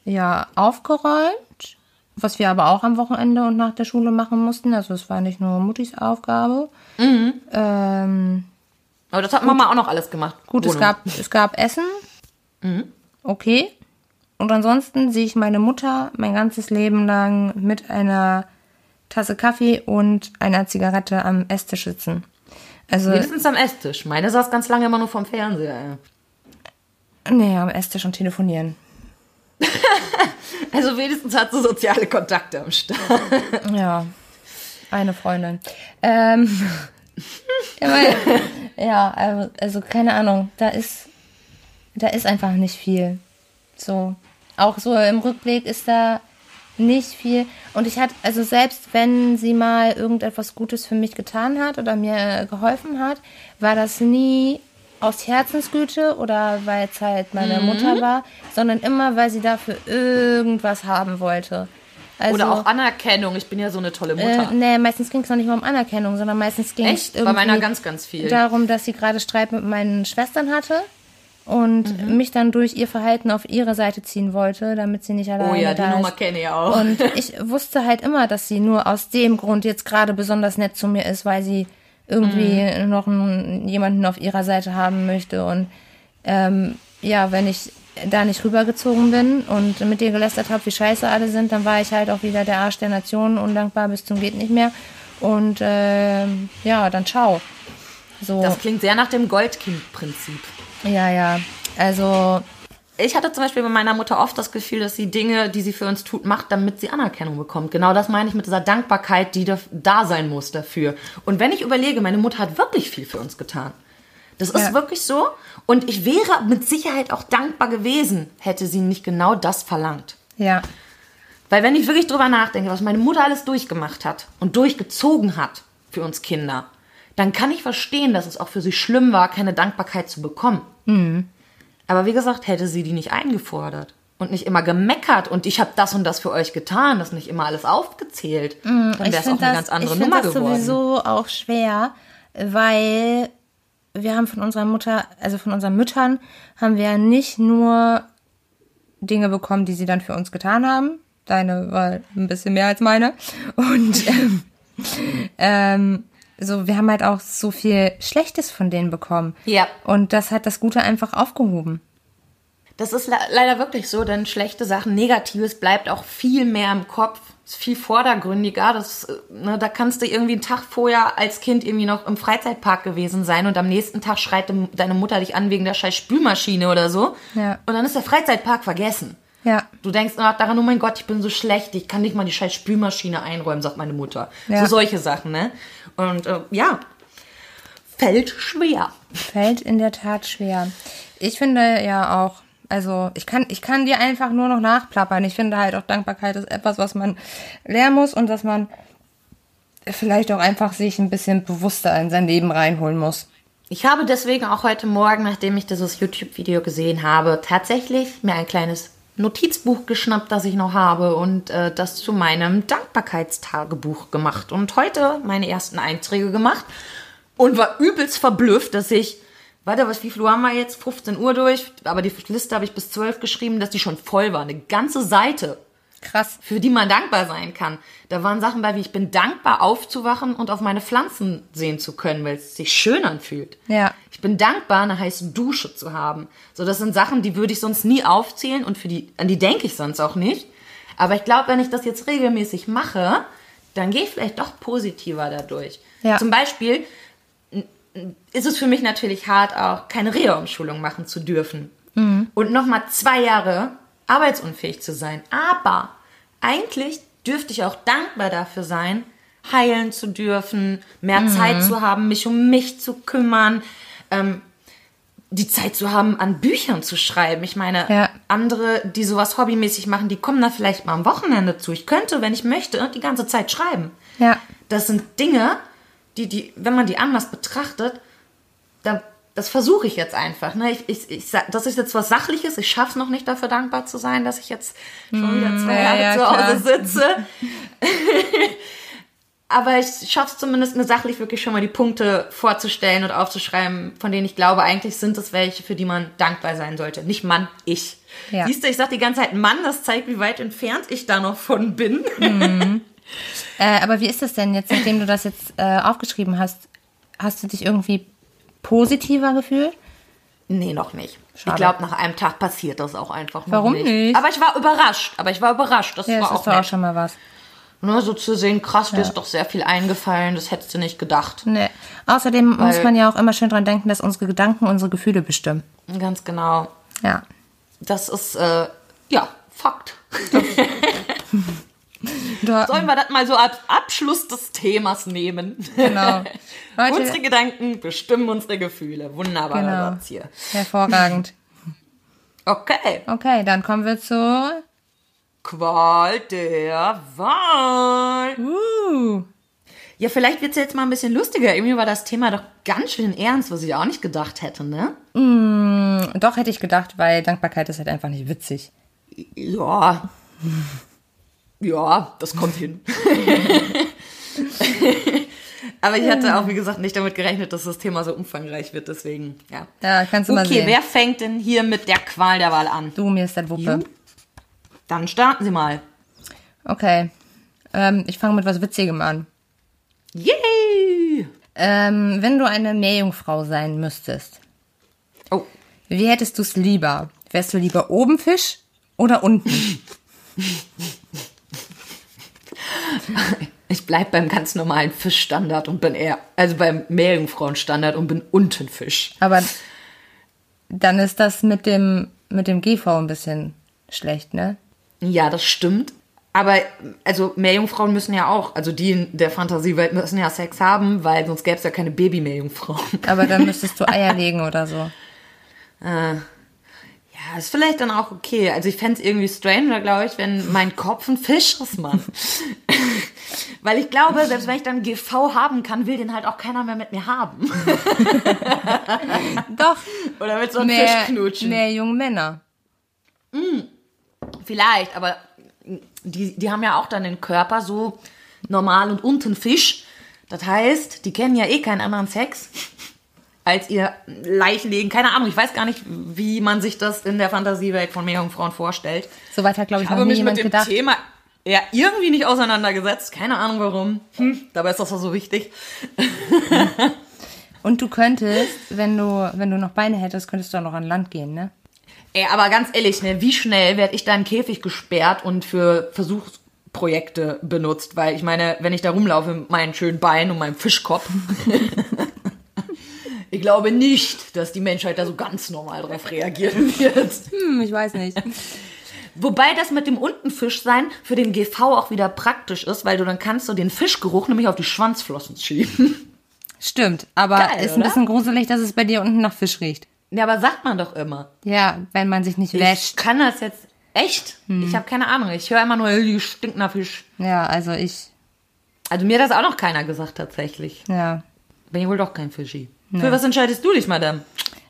ja aufgeräumt, was wir aber auch am Wochenende und nach der Schule machen mussten, also es war nicht nur Muttis Aufgabe. Ähm, Aber das hat Mama auch noch alles gemacht. gut, es gab, es gab Essen, okay. Und ansonsten sehe ich meine Mutter mein ganzes Leben lang mit einer Tasse Kaffee und einer Zigarette am Esstisch sitzen. Also, Wenigstens am Esstisch. Meine saß ganz lange immer nur vorm Fernseher. nee, am Esstisch und telefonieren. Also wenigstens hat sie soziale Kontakte am Start. Ja, eine Freundin. Ähm, ja, also, also keine Ahnung, da ist, da ist einfach nicht viel. So, auch so im Rückblick ist da nicht viel. Und ich hatte, also selbst wenn sie mal irgendetwas Gutes für mich getan hat oder mir geholfen hat, war das nie aus Herzensgüte oder weil es halt meine Mutter war, sondern immer, weil sie dafür irgendwas haben wollte. Also, Oder auch Anerkennung. Ich bin ja so eine tolle Mutter. äh, nee, meistens ging es noch nicht mal um Anerkennung, sondern meistens ging es Echt? Bei irgendwie meiner ganz, ganz viel. darum, dass sie gerade Streit mit meinen Schwestern hatte und Mhm. mich dann durch ihr Verhalten auf ihre Seite ziehen wollte, damit sie nicht alleine oh ja, die da Nummer ist. kenne ich auch. Und ich wusste halt immer, dass sie nur aus dem Grund jetzt gerade besonders nett zu mir ist, weil sie irgendwie Mhm. noch einen, jemanden auf ihrer Seite haben möchte. Und ähm, ja, wenn ich da nicht rübergezogen bin und mit dir gelästert habe, wie scheiße alle sind, dann war ich halt auch wieder der Arsch der Nation, undankbar bis zum geht nicht mehr. Und ähm, ja, dann ciao. So, das klingt sehr nach dem Goldkind-Prinzip. Ja, ja. Also, Ich hatte zum Beispiel bei meiner Mutter oft das Gefühl, dass sie Dinge, die sie für uns tut, macht, damit sie Anerkennung bekommt. Genau das meine ich mit dieser Dankbarkeit, die da, sein muss dafür. Und wenn ich überlege, meine Mutter hat wirklich viel für uns getan. Das ist Ja. wirklich so. Und ich wäre mit Sicherheit auch dankbar gewesen, hätte sie nicht genau das verlangt. ja. Weil wenn ich wirklich drüber nachdenke, was meine Mutter alles durchgemacht hat und durchgezogen hat für uns Kinder, dann kann ich verstehen, dass es auch für sie schlimm war, keine Dankbarkeit zu bekommen. Aber wie gesagt, hätte sie die nicht eingefordert und nicht immer gemeckert und ich habe das und das für euch getan, das nicht immer alles aufgezählt, dann wäre es auch eine ganz andere ich Nummer das geworden. sowieso auch schwer, weil wir haben von unserer Mutter, also von unseren Müttern, haben wir ja nicht nur Dinge bekommen, die sie dann für uns getan haben. Deine war ein bisschen mehr als meine. Und ähm, ähm, so, wir haben halt auch so viel Schlechtes von denen bekommen. Ja. Und das hat das Gute einfach aufgehoben. Das ist le leider wirklich so, denn schlechte Sachen, Negatives bleibt auch viel mehr im Kopf, ist viel vordergründiger. Das, ne, da kannst du irgendwie einen Tag vorher als Kind irgendwie noch im Freizeitpark gewesen sein und am nächsten Tag schreit deine Mutter dich an wegen der scheiß Spülmaschine oder so. Ja. Und dann ist der Freizeitpark vergessen. Ja. Du denkst nur noch daran, oh mein Gott, ich bin so schlecht, ich kann nicht mal die scheiß Spülmaschine einräumen, sagt meine Mutter. Ja. So solche Sachen, ne? Und äh, ja, fällt schwer. Fällt in der Tat schwer. Ich finde ja auch, also ich kann, ich kann dir einfach nur noch nachplappern. Ich finde halt auch Dankbarkeit ist etwas, was man lernen muss und dass man vielleicht auch einfach sich ein bisschen bewusster in sein Leben reinholen muss. Ich habe deswegen auch heute Morgen, nachdem ich dieses YouTube-Video gesehen habe, tatsächlich mir ein kleines Notizbuch geschnappt, das ich noch habe und äh, das zu meinem Dankbarkeitstagebuch gemacht und heute meine ersten Einträge gemacht und war übelst verblüfft, dass ich, warte, was, wie viel Uhr haben wir jetzt? 15 Uhr durch, aber die Liste habe ich bis 12 geschrieben, dass die schon voll war. Eine ganze Seite Krass. für die man dankbar sein kann. Da waren Sachen bei, wie ich bin dankbar aufzuwachen und auf meine Pflanzen sehen zu können, weil es sich schön anfühlt. Ja. Ich bin dankbar, eine heiße Dusche zu haben. So, das sind Sachen, die würde ich sonst nie aufzählen und für die, an die denke ich sonst auch nicht. Aber ich glaube, wenn ich das jetzt regelmäßig mache, dann gehe ich vielleicht doch positiver dadurch. Ja. Zum Beispiel ist es für mich natürlich hart, auch keine Reha-Umschulung machen zu dürfen. Und nochmal zwei Jahre arbeitsunfähig zu sein. Aber eigentlich dürfte ich auch dankbar dafür sein, heilen zu dürfen, mehr Zeit zu haben, mich um mich zu kümmern, ähm, die Zeit zu haben, an Büchern zu schreiben. Ich meine, Ja. andere, die sowas hobbymäßig machen, die kommen da vielleicht mal am Wochenende zu. Ich könnte, wenn ich möchte, die ganze Zeit schreiben. Ja. Das sind Dinge, die, die, wenn man die anders betrachtet, dann, das versuche ich jetzt einfach. Ne? Ich, ich, ich, das ist jetzt was Sachliches. Ich schaffe es noch nicht, dafür dankbar zu sein, dass ich jetzt schon wieder zwei ja, Jahre ja, zu klar. Hause sitze. Aber ich schaffe es zumindest, mir sachlich wirklich schon mal die Punkte vorzustellen und aufzuschreiben, von denen ich glaube, eigentlich sind es welche, für die man dankbar sein sollte. Nicht Mann, ich. Ja. Siehst du, ich sag die ganze Zeit Mann, das zeigt, wie weit entfernt ich da noch von bin. Äh, aber wie ist das denn jetzt, nachdem du das jetzt äh, aufgeschrieben hast? Hast du dich irgendwie positiver gefühlt? Nee, noch nicht. Schade. Ich glaube, nach einem Tag passiert das auch einfach Warum nicht. nicht? Aber ich war überrascht. Aber ich war überrascht. Das Ja, war das auch ist doch auch schon mal was. Ne, so zu sehen, krass, dir ist doch sehr viel eingefallen. Das hättest du nicht gedacht. Nee. Außerdem muss Weil- man ja auch immer schön dran denken, dass unsere Gedanken unsere Gefühle bestimmen. Ganz genau. Ja. Das ist, äh, ja, Fakt. Du, Sollen wir das mal so als Abschluss des Themas nehmen? genau. unsere Leute, Gedanken bestimmen unsere Gefühle. Wunderbarer Genau. Satz hier. hervorragend. Okay. Okay, dann kommen wir zu. Qual der Wahl. Uh, Ja, vielleicht wird es jetzt mal ein bisschen lustiger. Irgendwie war das Thema doch ganz schön ernst, was ich auch nicht gedacht hätte, ne? doch hätte ich gedacht, weil Dankbarkeit ist halt einfach nicht witzig. Ja. Ja, das kommt hin. Aber ich hatte auch, wie gesagt, nicht damit gerechnet, dass das Thema so umfangreich wird, deswegen, ja. Ja, kannst du mal Okay, sehen. wer fängt denn hier mit der Qual der Wahl an? Du, mir ist das Wuppe. Dann starten Sie mal. Okay. Ähm, ich fange mit was Witzigem an. Yay! Ähm, wenn du eine Meerjungfrau sein müsstest, Oh, wie hättest du es lieber? Wärst du lieber oben Fisch oder unten? ich bleib beim ganz normalen Fischstandard und bin eher, also beim Meerjungfrauenstandard und bin unten Fisch. Aber dann ist das mit dem, mit dem GV ein bisschen schlecht, ne? Ja, das stimmt. Aber also Meerjungfrauen müssen ja auch, also die in der Fantasiewelt müssen ja Sex haben, weil sonst gäbe es ja keine Baby-Meerjungfrauen. Aber dann müsstest du Eier legen oder so. Ja, ist vielleicht dann auch okay. Also ich fände es irgendwie stranger, glaube ich, wenn mein Kopf ein Fisch ist, Mann. weil ich glaube, selbst wenn ich dann GV haben kann, will den halt auch keiner mehr mit mir haben. Doch, Oder mit so einem mehr, Fisch knutschen. mehr junge Männer. Vielleicht, aber die, die haben ja auch dann den Körper so normal und unten Fisch. Das heißt, die kennen ja eh keinen anderen Sex als ihr Leichenlegen. Keine Ahnung, ich weiß gar nicht, wie man sich das in der Fantasiewelt von Meerjungfrauen vorstellt. Soweit hat, glaube ich, Ich habe mich mit dem gedacht. Thema ja irgendwie nicht auseinandergesetzt. Keine Ahnung warum. Hm, dabei ist das doch so wichtig. Und du könntest, wenn du, wenn du noch Beine hättest, könntest du auch noch an Land gehen, ne? Ey, aber ganz ehrlich, ne, wie schnell werde ich da im Käfig gesperrt und für Versuchsprojekte benutzt? Weil ich meine, wenn ich da rumlaufe mit meinen schönen Beinen und meinem Fischkopf, ich glaube nicht, dass die Menschheit da so ganz normal drauf reagieren wird. Hm, ich weiß nicht. Wobei das mit dem Untenfisch sein für den GV auch wieder praktisch ist, weil du dann kannst du den Fischgeruch nämlich auf die Schwanzflossen schieben. Stimmt, aber Geil, ist ein oder? bisschen gruselig, dass es bei dir unten nach Fisch riecht. Ja, aber sagt man doch immer. Ja, wenn man sich nicht Ich wäscht. kann das jetzt echt? Ich habe keine Ahnung. Ich höre immer nur, die stinkt nach Fisch. Ja, also ich, Also mir hat das auch noch keiner gesagt tatsächlich. ja. Bin ich wohl doch kein Fischi. Für was entscheidest du dich, Madame?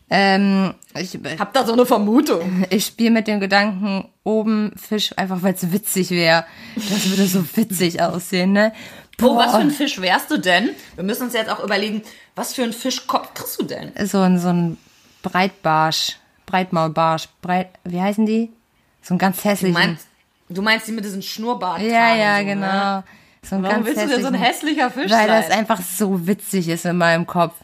Ähm, ich, Hab da so eine Vermutung. ich spiele mit dem Gedanken, oben Fisch, einfach weil es witzig wäre. Das würde so witzig aussehen, ne? Oh, was für ein Fisch wärst du denn? Wir müssen uns jetzt auch überlegen, was für ein Fischkopf kriegst du denn? So ein, so ein Breitbarsch, Breitmaulbarsch, Breit, wie heißen die? So ein ganz Du hässlichen. meinst, Du meinst die mit diesem Schnurrbart? Ja, ja, so, genau. Ne? So ein Warum ganz willst du denn so ein hässlicher Fisch Weil sein? das einfach so witzig ist in meinem Kopf.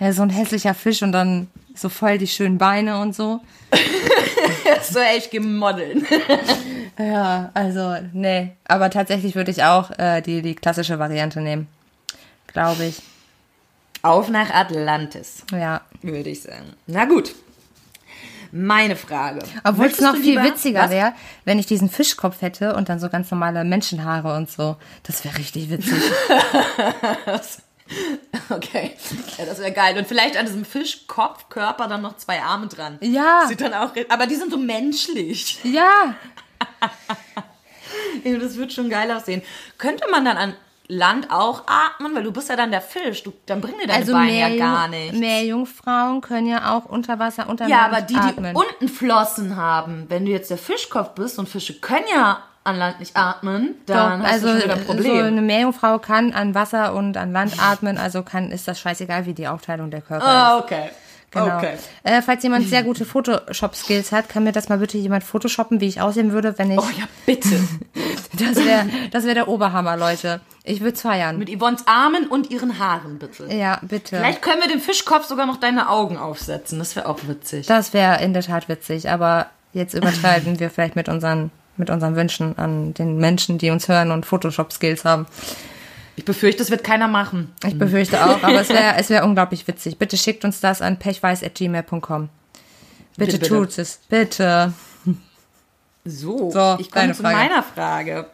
Ja, so ein hässlicher Fisch und dann so voll die schönen Beine und so. so echt gemodeln. Ja, also, nee. Aber tatsächlich würde ich auch äh, die, die klassische Variante nehmen. Glaube ich. Auf nach Atlantis, Ja. würde ich sagen. Na gut. Meine Frage. Obwohl es noch viel lieber- witziger wäre, wenn ich diesen Fischkopf hätte und dann so ganz normale Menschenhaare und so. Das wäre richtig witzig. Okay, ja, das wäre geil. Und vielleicht an diesem Fischkopfkörper dann noch zwei Arme dran. Ja. Sieht dann auch, aber die sind so menschlich. ja. Das wird schon geil aussehen. Könnte man dann an Land auch atmen? Weil du bist ja dann der Fisch. Du, dann bringen dir deine Also Beine mehr, ja gar nicht. Meerjungfrauen können ja auch unter Wasser, unter Ja, Land aber die, die atmen. unten Flossen haben, wenn du jetzt der Fischkopf bist und Fische können ja an Land nicht atmen, dann Doch, hast also du schon wieder ein so Problem. eine Meerjungfrau kann an Wasser und an Land atmen, also kann ist das scheißegal, wie die Aufteilung der Körper ist. ah, okay. Genau. Okay. Äh, falls jemand sehr gute Photoshop-Skills hat, kann mir das mal bitte jemand photoshoppen, wie ich aussehen würde, wenn ich. Oh ja, bitte. Das wäre das wär der Oberhammer, Leute. Ich würde feiern. Mit Yvonnes Armen und ihren Haaren, bitte. Ja, bitte. Vielleicht können wir dem Fischkopf sogar noch deine Augen aufsetzen. Das wäre auch witzig. Das wäre in der Tat witzig, aber jetzt übertreiben wir vielleicht mit unseren, mit unseren Wünschen an den Menschen, die uns hören und Photoshop-Skills haben. Ich befürchte, das wird keiner machen. Ich befürchte auch, aber es wäre es wär unglaublich witzig. Bitte schickt uns das an pechweiß.gmail.com. Bitte, Bitte, tut es. Bitte. So, So, ich komme zu Frage. meiner Frage.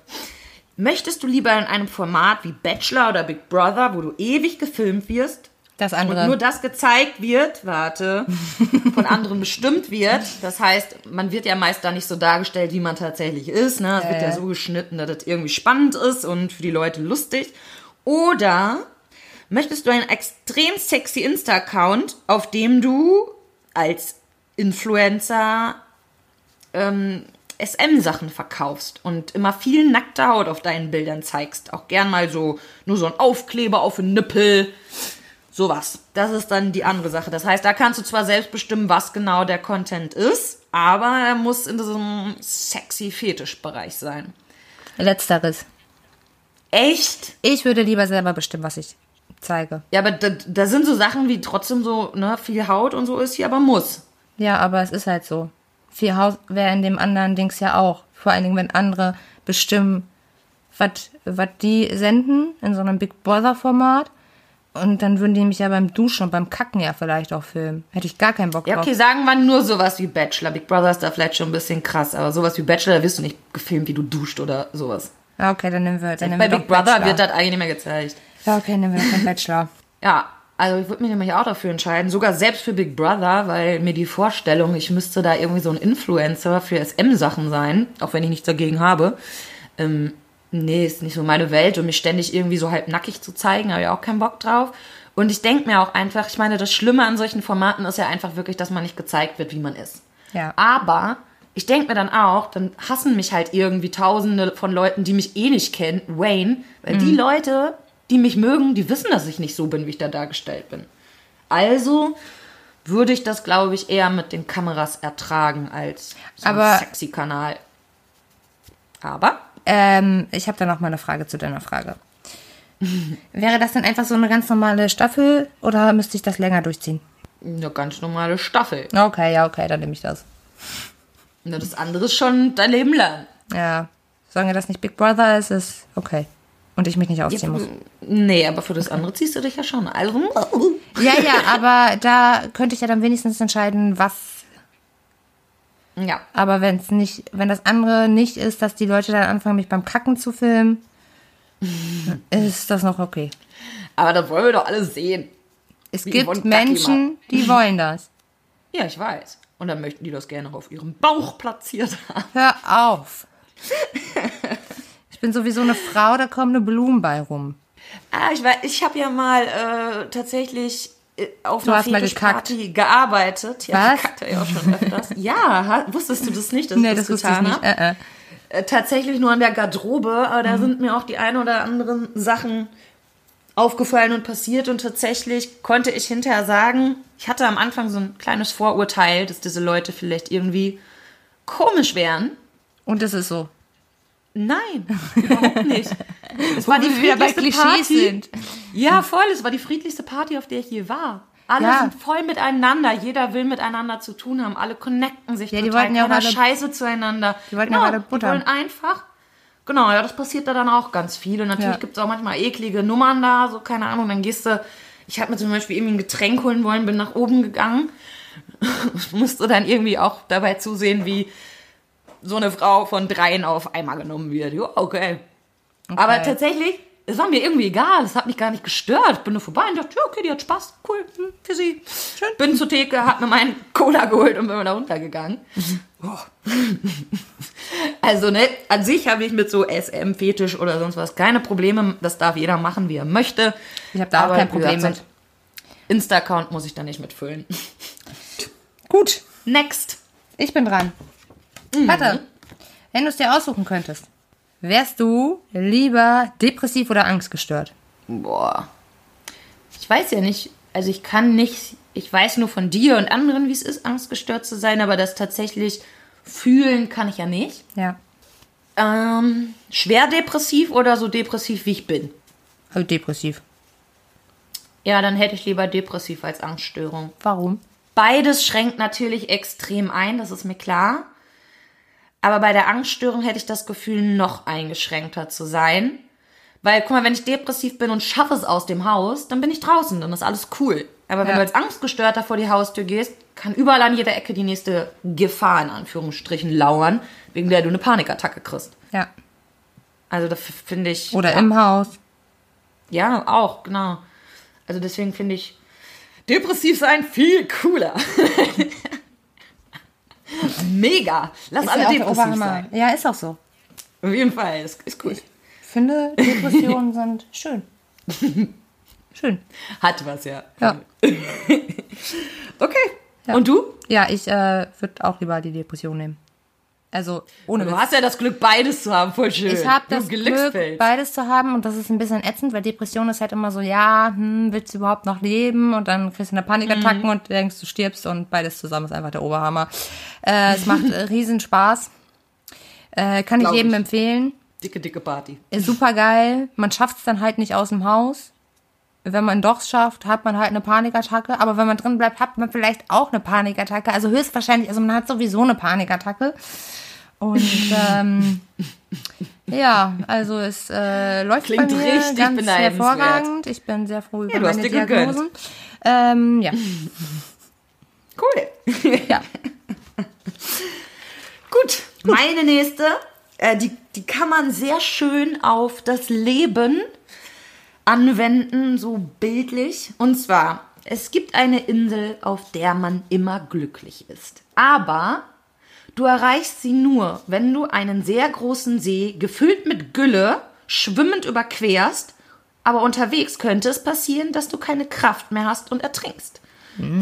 Möchtest du lieber in einem Format wie Bachelor oder Big Brother, wo du ewig gefilmt wirst Das und andere. nur das gezeigt wird, warte, von anderen bestimmt wird? Das heißt, man wird ja meist da nicht so dargestellt, wie man tatsächlich ist. Ne? Es wird ja ja. so geschnitten, dass das irgendwie spannend ist und für die Leute lustig. Oder möchtest du einen extrem sexy Insta-Account, auf dem du als Influencer ähm, SM-Sachen verkaufst und immer viel nackte Haut auf deinen Bildern zeigst. Auch gern mal so, nur so ein Aufkleber auf den Nippel. Sowas. Das ist dann die andere Sache. Das heißt, da kannst du zwar selbst bestimmen, was genau der Content ist, aber er muss in diesem sexy Fetischbereich sein. Letzteres. Echt? Ich würde lieber selber bestimmen, was ich zeige. Ja, aber da, da sind so Sachen wie trotzdem so, ne, viel Haut und so ist hier, aber muss. Ja, aber es ist halt so. Viel Haus wäre in dem anderen Dings ja auch. Vor allen Dingen, wenn andere bestimmen, was die senden in so einem Big Brother-Format. Und dann würden die mich ja beim Duschen und beim Kacken ja vielleicht auch filmen. Hätte ich gar keinen Bock Ja, drauf. okay, sagen wir nur sowas wie Bachelor. Big Brother ist da vielleicht schon ein bisschen krass, aber sowas wie Bachelor, da wirst du nicht gefilmt, wie du duscht oder sowas. Ja, okay, dann nehmen wir, dann nehmen Bei wir Big Brother Bachelor. wird das eigentlich nicht mehr gezeigt. Ja, okay, nehmen wir den Bachelor. Ja, also ich würde mich nämlich auch dafür entscheiden, sogar selbst für Big Brother, weil mir die Vorstellung, ich müsste da irgendwie so ein Influencer für SM-Sachen sein, auch wenn ich nichts dagegen habe. Ähm, nee, ist nicht so meine Welt und mich ständig irgendwie so halb nackig zu zeigen, habe ich auch keinen Bock drauf. Und ich denke mir auch einfach, ich meine, das Schlimme an solchen Formaten ist ja einfach wirklich, dass man nicht gezeigt wird, wie man ist. Ja. Aber ich denke mir dann auch, dann hassen mich halt irgendwie tausende von Leuten, die mich eh nicht kennen, Wayne, weil die Leute, die mich mögen, die wissen, dass ich nicht so bin, wie ich da dargestellt bin. Also würde ich das, glaube ich, eher mit den Kameras ertragen als so Aber- sexy Kanal. Aber Ähm, ich habe da noch mal eine Frage zu deiner Frage. Wäre das dann einfach so eine ganz normale Staffel oder müsste ich das länger durchziehen? eine ganz normale Staffel. Okay, ja, okay, dann nehme ich das. Na, Das andere ist schon dein Leben lang. Ja. Solange das nicht Big Brother ist, ist okay. Und ich mich nicht ausziehen muss. Nee, aber für das andere ziehst du dich ja schon. Also, Ja, ja, aber da könnte ich ja dann wenigstens entscheiden, was. Ja. Aber wenn es nicht, wenn das andere nicht ist, dass die Leute dann anfangen, mich beim Kacken zu filmen, ist das noch okay. Aber das wollen wir doch alle sehen. Es Wie gibt Menschen, die wollen das. Ja, ich weiß. Und dann möchten die das gerne auf ihrem Bauch platziert haben. Hör auf. Ich bin sowieso eine Frau, da kommen eine Blumen bei rum. Ah, ich weiß, ich habe ja mal äh, tatsächlich auf Du einer hast mal Fetischparty gearbeitet. Ja, Was? ich kackte ja auch schon öfters. ja, wusstest du das nicht, dass Nee, ich das das, wusste ich getan nicht. habe? Äh, äh. Äh, tatsächlich nur an der Garderobe, aber Mhm. da sind mir auch die ein oder anderen Sachen aufgefallen und passiert und tatsächlich konnte ich hinterher sagen, ich hatte am Anfang so ein kleines Vorurteil, dass diese Leute vielleicht irgendwie komisch wären. Und es ist so. Nein, überhaupt nicht. Es war die friedlichste Party. sind. Ja, voll. Es war die friedlichste Party, auf der ich je war. Alle Ja. sind voll miteinander. Jeder will miteinander zu tun haben. Alle connecten sich Ja, die total. wollten ja auch alle- Scheiße zueinander. Die wollten genau, ja alle buttern. Die wollen einfach. Genau, ja, das passiert da dann auch ganz viel. Und natürlich Ja. gibt es auch manchmal eklige Nummern da, so keine Ahnung. Dann gehst du, ich habe mir zum Beispiel irgendwie ein Getränk holen wollen, bin nach oben gegangen. musste dann irgendwie auch dabei zusehen, wie so eine Frau von dreien auf einmal genommen wird. Ja, okay. Aber tatsächlich, es war mir irgendwie egal. Es hat mich gar nicht gestört. Ich bin nur vorbei und dachte, ja, okay, die hat Spaß. Cool, hm, für sie. Schön. Bin zur Theke, hab mir meinen Cola geholt und bin wieder runtergegangen. Oh. Also, ne, an sich habe ich mit so SM-Fetisch oder sonst was keine Probleme. Das darf jeder machen, wie er möchte. Ich habe da auch kein gesagt, Problem mit. Insta-Account muss ich da nicht mitfüllen. Gut, Next. ich bin dran. Warte, wenn du es dir aussuchen könntest, wärst du lieber depressiv oder angstgestört? Boah. Ich weiß ja nicht, also ich kann nicht, ich weiß nur von dir und anderen, wie es ist, angstgestört zu sein, aber das tatsächlich fühlen kann ich ja nicht. Ja, Ähm, schwer depressiv oder so depressiv, wie ich bin? also depressiv. Ja, dann hätte ich lieber depressiv als Angststörung. Warum? Beides schränkt natürlich extrem ein, das ist mir klar. Aber bei der Angststörung hätte ich das Gefühl, noch eingeschränkter zu sein. Weil, guck mal, wenn ich depressiv bin und schaffe es aus dem Haus, dann bin ich draußen, dann ist alles cool. Aber wenn Ja. du als Angstgestörter vor die Haustür gehst, kann überall an jeder Ecke die nächste Gefahr in Anführungsstrichen lauern, wegen der du eine Panikattacke kriegst. Ja. Also das finde ich. Oder ja, im Haus. Ja, auch, genau. Also deswegen finde ich depressiv sein viel cooler. Mega. Lass Ist alle ja depressiv sein. Ja, ist auch so. Auf jeden Fall, ist, ist gut. Ich finde, Depressionen sind schön. Schön. Hat was, ja. Ja. Okay. Ja. Und du? Ja, ich äh, würde auch lieber die Depression nehmen. Also ohne Du Witz. hast ja das Glück, beides zu haben. Voll schön. Ich habe das. Glück, beides zu haben und das ist ein bisschen ätzend, weil Depression ist halt immer so, ja, hm, willst du überhaupt noch leben? Und dann kriegst du eine Panikattacken Mhm. und denkst, du stirbst und beides zusammen ist einfach der Oberhammer. Äh, es macht äh, riesen Spaß. Äh, kann ich Glaub jedem ich. empfehlen. Dicke, dicke Party. Ist super geil. Man schafft es dann halt nicht aus dem Haus. Wenn man doch schafft, hat man halt eine Panikattacke. Aber wenn man drin bleibt, hat man vielleicht auch eine Panikattacke. Also höchstwahrscheinlich, also man hat sowieso eine Panikattacke. Und ähm, ja, also es äh, läuft Klingt bei mir richtig ganz hervorragend. Ich bin sehr froh über du hast meine dir gegönnt. Diagnosen. Ähm, ja, Cool. ja. Gut, meine nächste, äh, die, die kann man sehr schön auf das Leben anwenden, so bildlich. Und zwar, es gibt eine Insel, auf der man immer glücklich ist. Aber du erreichst sie nur, wenn du einen sehr großen See, gefüllt mit Gülle, schwimmend überquerst. Aber unterwegs könnte es passieren, dass du keine Kraft mehr hast und ertrinkst.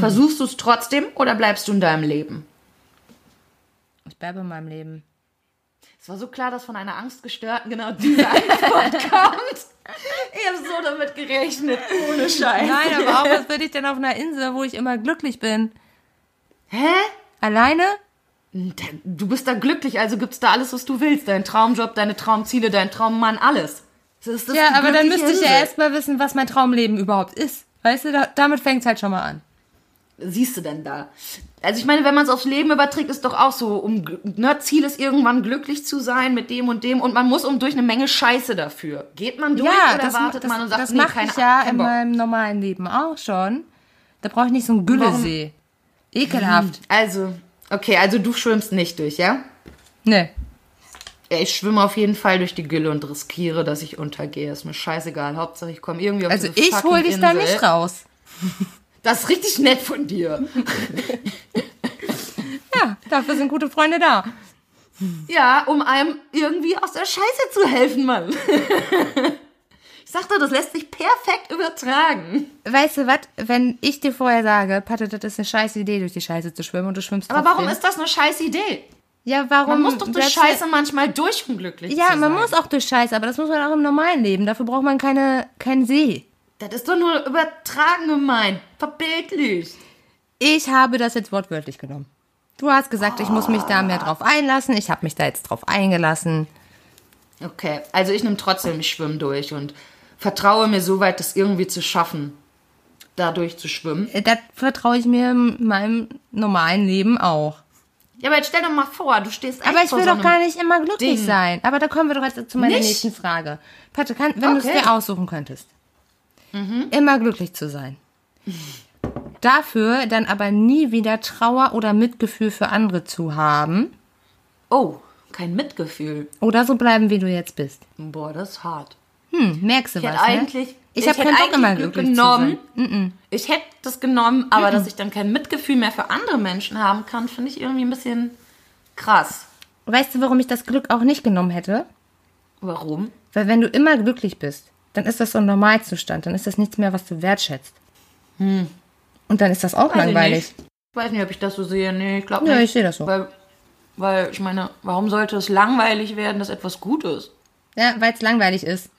Versuchst du es trotzdem oder bleibst du in deinem Leben? Ich bleibe in meinem Leben. Es war so klar, dass von einer Angstgestörten genau diese Antwort kommt. Ich habe so damit gerechnet, ohne Scheiß. Nein, aber auch, was würde ich denn auf einer Insel, wo ich immer glücklich bin? Hä? Alleine? Du bist da glücklich, also gibt's da alles, was du willst. Dein Traumjob, deine Traumziele, dein Traummann, alles. Das ist das Ja, aber dann müsste ich ja erstmal wissen, was mein Traumleben überhaupt ist. Weißt du, da, damit fängt's halt schon mal an. Siehst du denn da? Also ich meine, wenn man es aufs Leben überträgt, ist doch auch so, um ne, Ziel ist irgendwann glücklich zu sein mit dem und dem und man muss um durch eine Menge Scheiße dafür. Geht man durch ja, oder das, wartet das, man und sagt, das nee, mache ich ja in meinem normalen Leben auch schon. Da brauche ich nicht so einen Güllesee. Ekelhaft. Also, okay, also du schwimmst nicht durch, ja? Nee. Ja, ich schwimme auf jeden Fall durch die Gülle und riskiere, dass ich untergehe. Ist mir scheißegal. Hauptsache, ich komme irgendwie auf Also diese ich fucking hol dich da nicht raus. Das ist richtig nett von dir. Ja, dafür sind gute Freunde da. Ja, um einem irgendwie aus der Scheiße zu helfen, Mann. Sag doch, das lässt sich perfekt übertragen. Weißt du was, wenn ich dir vorher sage, Patte, das ist eine scheiß Idee, durch die Scheiße zu schwimmen und du schwimmst Aber trotzdem. warum ist das eine scheiß Idee? Ja, warum? Man muss doch durch Scheiße manchmal durch, um glücklich Ja, zu sein. man muss auch durch Scheiße, aber das muss man auch im normalen Leben. Dafür braucht man keine, keinen See. Das ist doch nur übertragen gemeint. Verbildlich. Ich habe das jetzt wortwörtlich genommen. Du hast gesagt, ich muss mich da mehr drauf einlassen. Ich habe mich da jetzt drauf eingelassen. Okay, also ich nehme trotzdem, ich schwimme durch und vertraue mir so weit, das irgendwie zu schaffen, dadurch zu schwimmen. Äh, Das vertraue ich mir in meinem normalen Leben auch. Ja, aber jetzt stell doch mal vor, du stehst Aber echt ich will so doch gar nicht immer glücklich Ding. sein. Aber da kommen wir doch jetzt zu meiner Nicht? nächsten Frage. Kann, wenn du es Okay. Mhm. dir aussuchen könntest, immer glücklich zu sein. Dafür dann aber nie wieder Trauer oder Mitgefühl für andere zu haben. Oh, kein Mitgefühl. Oder so bleiben, wie du jetzt bist. Boah, das ist hart. Hm, merkst du Ich was, hätte ne? eigentlich. Ich habe keinen Bock, immer Glück glücklich genommen. zu sein. Ich hätte das genommen, aber dass ich dann kein Mitgefühl mehr für andere Menschen haben kann, finde ich irgendwie ein bisschen krass. Weißt du, warum ich das Glück auch nicht genommen hätte? Warum? Weil wenn du immer glücklich bist, dann ist das so ein Normalzustand. Dann ist das nichts mehr, was du wertschätzt. Und dann ist das auch Hm. Weiß ich langweilig. nicht. Ich weiß nicht, ob ich das so sehe. Nee, ich glaube Ja, nicht. ich sehe das so. Weil, weil ich meine, warum sollte es langweilig werden, dass etwas gut ist? Ja, weil es langweilig ist.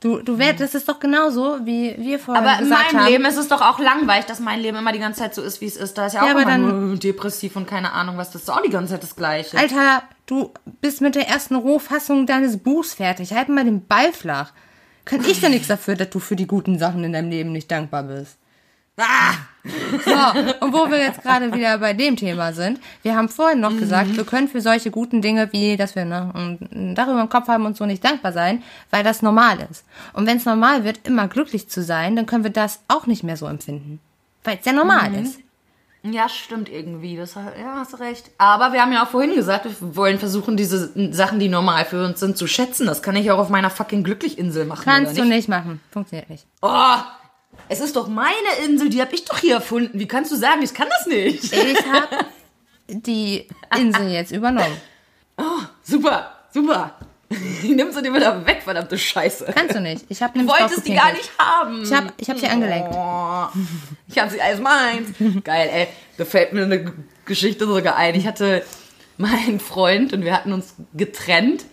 Du, du wär, das ist doch genauso, wie wir vorhin Aber in gesagt meinem haben. Leben ist es doch auch langweilig, dass mein Leben immer die ganze Zeit so ist, wie es ist. Da ist ja auch Ja, aber immer dann- nur depressiv und keine Ahnung was. Das ist auch die ganze Zeit das Gleiche. Alter, du bist mit der ersten Rohfassung deines Buchs fertig. Halt mal den Ball flach. Kann ich denn nichts dafür, dass du für die guten Sachen in deinem Leben nicht dankbar bist? Ah! So, und wo wir jetzt gerade wieder bei dem Thema sind, wir haben vorhin noch gesagt, wir können für solche guten Dinge wie, dass wir ne, ein Dach über dem Kopf haben und so nicht dankbar sein, weil das normal ist. Und wenn es normal wird, immer glücklich zu sein, dann können wir das auch nicht mehr so empfinden. Weil es ja normal ist. Ja, stimmt irgendwie. Das, ja, hast recht. Aber wir haben ja auch vorhin gesagt, wir wollen versuchen, diese Sachen, die normal für uns sind, zu schätzen. Das kann ich auch auf meiner fucking Glücklichinsel machen. Kannst oder du nicht machen. Funktioniert nicht. Oh, es ist doch meine Insel, die habe ich doch hier erfunden. Wie kannst du sagen, ich kann das nicht? Ich habe die Insel jetzt übernommen. Super, super. Nimm sie dir wieder weg, verdammte Scheiße. Kannst du nicht. Ich habe Du wolltest die gar nicht haben. Ich habe ich hab sie angelenkt. Oh, ich habe sie als meins. Geil, ey. Da fällt mir eine Geschichte sogar ein. Ich hatte meinen Freund und wir hatten uns getrennt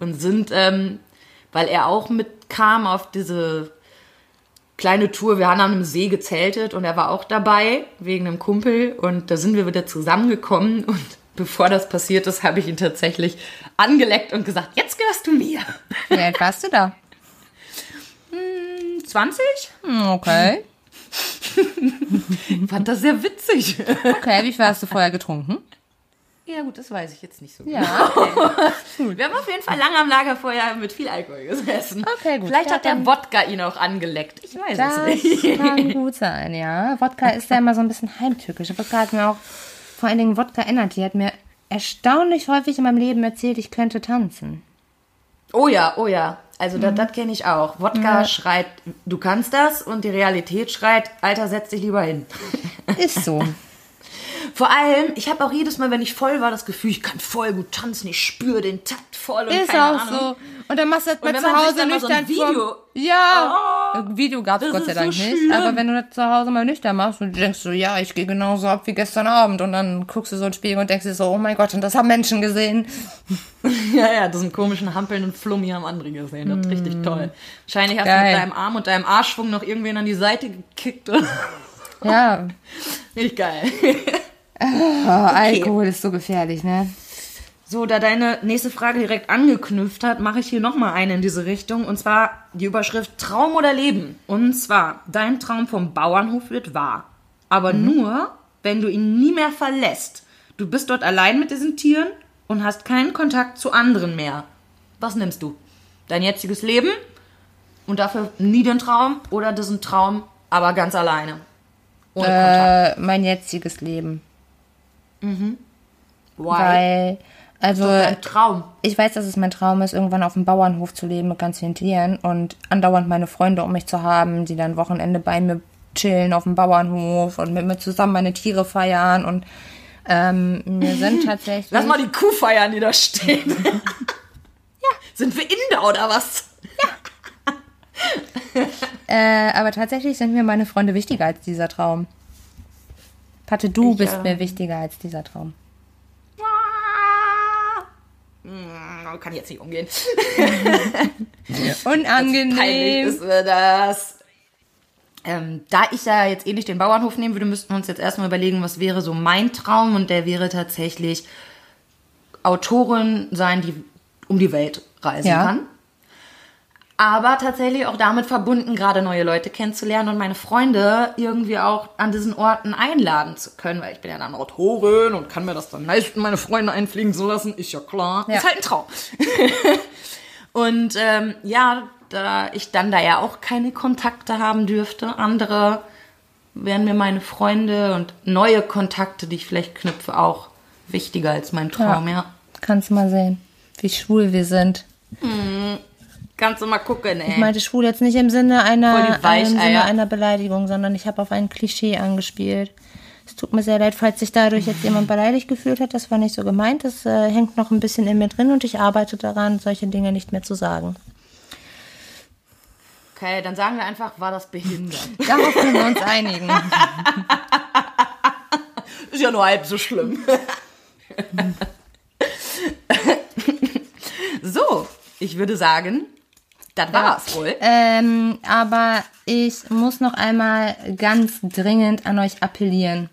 und sind, ähm, weil er auch mitkam auf diese kleine Tour. Wir haben an einem See gezeltet und er war auch dabei wegen einem Kumpel und da sind wir wieder zusammengekommen und bevor das passiert ist, habe ich ihn tatsächlich angeleckt und gesagt, jetzt gehörst du mir. Wie alt warst du da? 20? Hm, Okay. Ich fand das sehr witzig. Okay, wie viel hast du vorher getrunken? Ja, gut, das weiß ich jetzt nicht so. Ja. Wir haben auf jeden Fall lange am Lagerfeuer mit viel Alkohol gesessen. Okay, gut. Vielleicht Ja, hat der Wodka ihn auch angeleckt. Ich weiß Das es nicht. kann gut sein, ja. Wodka ist ja immer so ein bisschen heimtückisch. Wodka hat mir auch, vor allen Dingen Wodka Energy, hat mir erstaunlich häufig in meinem Leben erzählt, ich könnte tanzen. Oh ja, oh ja. Also Mhm. das, das kenne ich auch. Wodka schreit, du kannst das und die Realität schreit, Alter, setz dich lieber hin. Ist so. Vor allem, ich habe auch jedes Mal, wenn ich voll war, das Gefühl, ich kann voll gut tanzen, ich spüre den Takt voll und Ist keine auch Ahnung. so. Und dann machst du das mal zu Hause mal so ein nüchtern Video- Ja. Ein Video gab's das Gott sei ist so Dank nicht. schlimm. Aber wenn du das zu Hause mal nüchtern machst und du denkst so, ja, ich gehe genauso ab wie gestern Abend und dann guckst du so ins Spiegel und denkst dir so, oh mein Gott, und das haben Menschen gesehen. Ja, ja, diesen komischen hampelnden Flummi haben andere gesehen. Das ist richtig toll. Wahrscheinlich hast du Geil. mit deinem Arm und deinem Arschschwung noch irgendwen an die Seite gekickt. Ja. Richtig geil. Oh, Alkohol ist so gefährlich, ne? So, da deine nächste Frage direkt angeknüpft hat, mache ich hier nochmal eine in diese Richtung. Und zwar die Überschrift Traum oder Leben. Und zwar, dein Traum vom Bauernhof wird wahr. Aber nur, wenn du ihn nie mehr verlässt. Du bist dort allein mit diesen Tieren und hast keinen Kontakt zu anderen mehr. Was nimmst du? Dein jetziges Leben und dafür nie den Traum oder diesen Traum, aber ganz alleine? Ohne Kontakt. Äh, mein jetziges Leben. Why? Weil, also, Dein Traum. ich weiß, dass es mein Traum ist, irgendwann auf dem Bauernhof zu leben mit ganz vielen Tieren und andauernd meine Freunde um mich zu haben, die dann Wochenende bei mir chillen auf dem Bauernhof und mit mir zusammen meine Tiere feiern und ähm, mir sind tatsächlich. Lass mal die Kuh feiern, die da steht. ja. Sind wir Inder oder was? Äh, aber tatsächlich sind mir meine Freunde wichtiger als dieser Traum. Patte, du Ich, bist ähm, mir wichtiger als dieser Traum. Hm, Kann ich jetzt nicht umgehen. Peinlich Unangenehm. ist mir das. Ähm, da ich ja jetzt eh nicht den Bauernhof nehmen würde, müssten wir uns jetzt erstmal überlegen, was wäre so mein Traum. Und der wäre tatsächlich Autorin sein, die um die Welt reisen Ja. kann. Aber tatsächlich auch damit verbunden, gerade neue Leute kennenzulernen und meine Freunde irgendwie auch an diesen Orten einladen zu können, weil ich bin ja dann Autorin und kann mir das dann leisten, meine Freunde einfliegen zu lassen. Ist ja klar. Ja. Ist halt ein Traum. und ähm, ja, da ich dann da ja auch keine Kontakte haben dürfte, andere wären mir meine Freunde und neue Kontakte, die ich vielleicht knüpfe, auch wichtiger als mein Traum, ja. Kannst du mal sehen, wie schwul wir sind. Kannst du mal gucken, ey. Ich meinte schwul jetzt nicht im Sinne einer, die im Sinne einer Beleidigung, sondern ich habe auf ein Klischee angespielt. Es tut mir sehr leid, falls sich dadurch jetzt jemand beleidigt gefühlt hat. Das war nicht so gemeint. Das äh, hängt noch ein bisschen in mir drin und ich arbeite daran, solche Dinge nicht mehr zu sagen. Okay, dann sagen wir einfach, war das behindert. Darauf können wir uns einigen. Ist ja nur halb so schlimm. so, ich würde sagen, das war's wohl. Ähm, aber ich muss noch einmal ganz dringend an euch appellieren.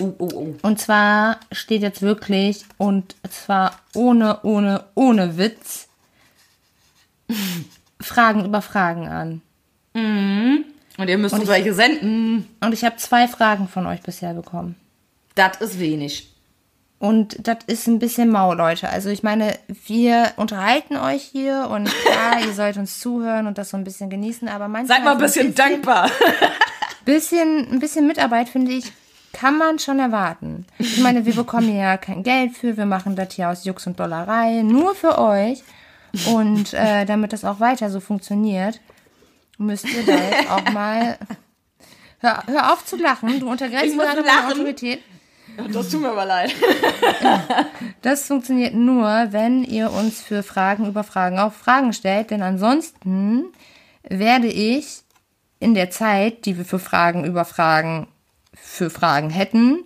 Oh, oh, oh. Und zwar steht jetzt wirklich, und zwar ohne, ohne, ohne Witz, Fragen über Fragen an. Und ihr müsst uns welche senden. Und ich habe zwei Fragen von euch bisher bekommen. Das ist wenig. Und das ist ein bisschen mau, Leute. Also ich meine, wir unterhalten euch hier und klar, ihr sollt uns zuhören und das so ein bisschen genießen, aber manchmal... Seid mal ein so bisschen dankbar. bisschen, ein bisschen Mitarbeit, finde ich, kann man schon erwarten. Ich meine, wir bekommen hier ja kein Geld für, wir machen das hier aus Jux und Dollerei, nur für euch. Und äh, damit das auch weiter so funktioniert, müsst ihr da jetzt auch mal. Hör, hör auf zu lachen, du untergräbst gerade meine. Autorität. Das tut mir aber leid. Das funktioniert nur, wenn ihr uns für Fragen über Fragen auf Fragen stellt, denn ansonsten werde ich in der Zeit, die wir für Fragen über Fragen für Fragen hätten,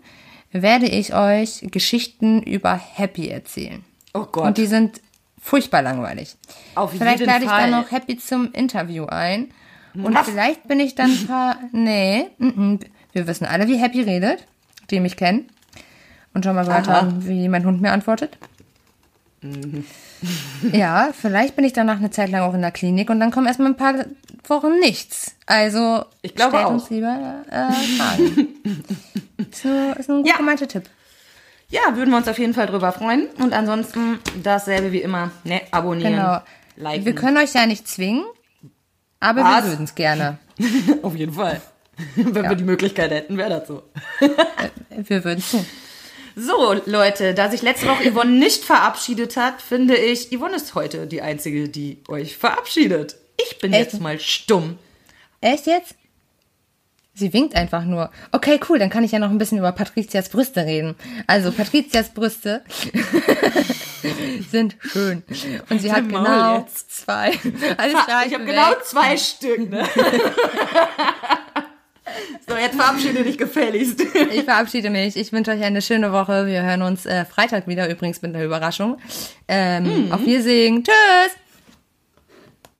werde ich euch Geschichten über Happy erzählen. Oh Gott. Und die sind furchtbar langweilig. Auf Vielleicht jeden lade ich Fall. dann noch Happy zum Interview ein. Und vielleicht bin ich dann ein paar. Nee, wir wissen alle, wie Happy redet, die mich kennen. Und schon mal gehört Aha. wie mein Hund mir antwortet. Ja, vielleicht bin ich danach eine Zeit lang auch in der Klinik und dann kommen erstmal ein paar Wochen nichts. Also Ich glaube stellt auch. uns lieber äh, Fragen. ist, nur, ist ein gut Ja. gemeinter Tipp. Ja, würden wir uns auf jeden Fall drüber freuen. Und ansonsten dasselbe wie immer. Ne, abonnieren. Genau. Liken. Wir können euch ja nicht zwingen, aber Was? wir würden es gerne. Auf jeden Fall. Wenn wir die Möglichkeit hätten, wäre das so. Wir würden es tun. So, Leute, da sich letzte Woche Yvonne nicht verabschiedet hat, finde ich, Yvonne ist heute die Einzige, die euch verabschiedet. Ich bin Echt? jetzt mal stumm. Echt jetzt? Sie winkt einfach nur. Okay, cool, dann kann ich ja noch ein bisschen über Patrizias Brüste reden. Also, Patrizias Brüste sind schön. Und sie hat genau jetzt. zwei. Alles klar, ich habe genau zwei Stück, ne? so, jetzt verabschiede dich gefälligst. Ich verabschiede mich. Ich wünsche euch eine schöne Woche. Wir hören uns äh, Freitag wieder, übrigens mit einer Überraschung. Ähm, Auf Wiedersehen. Tschüss.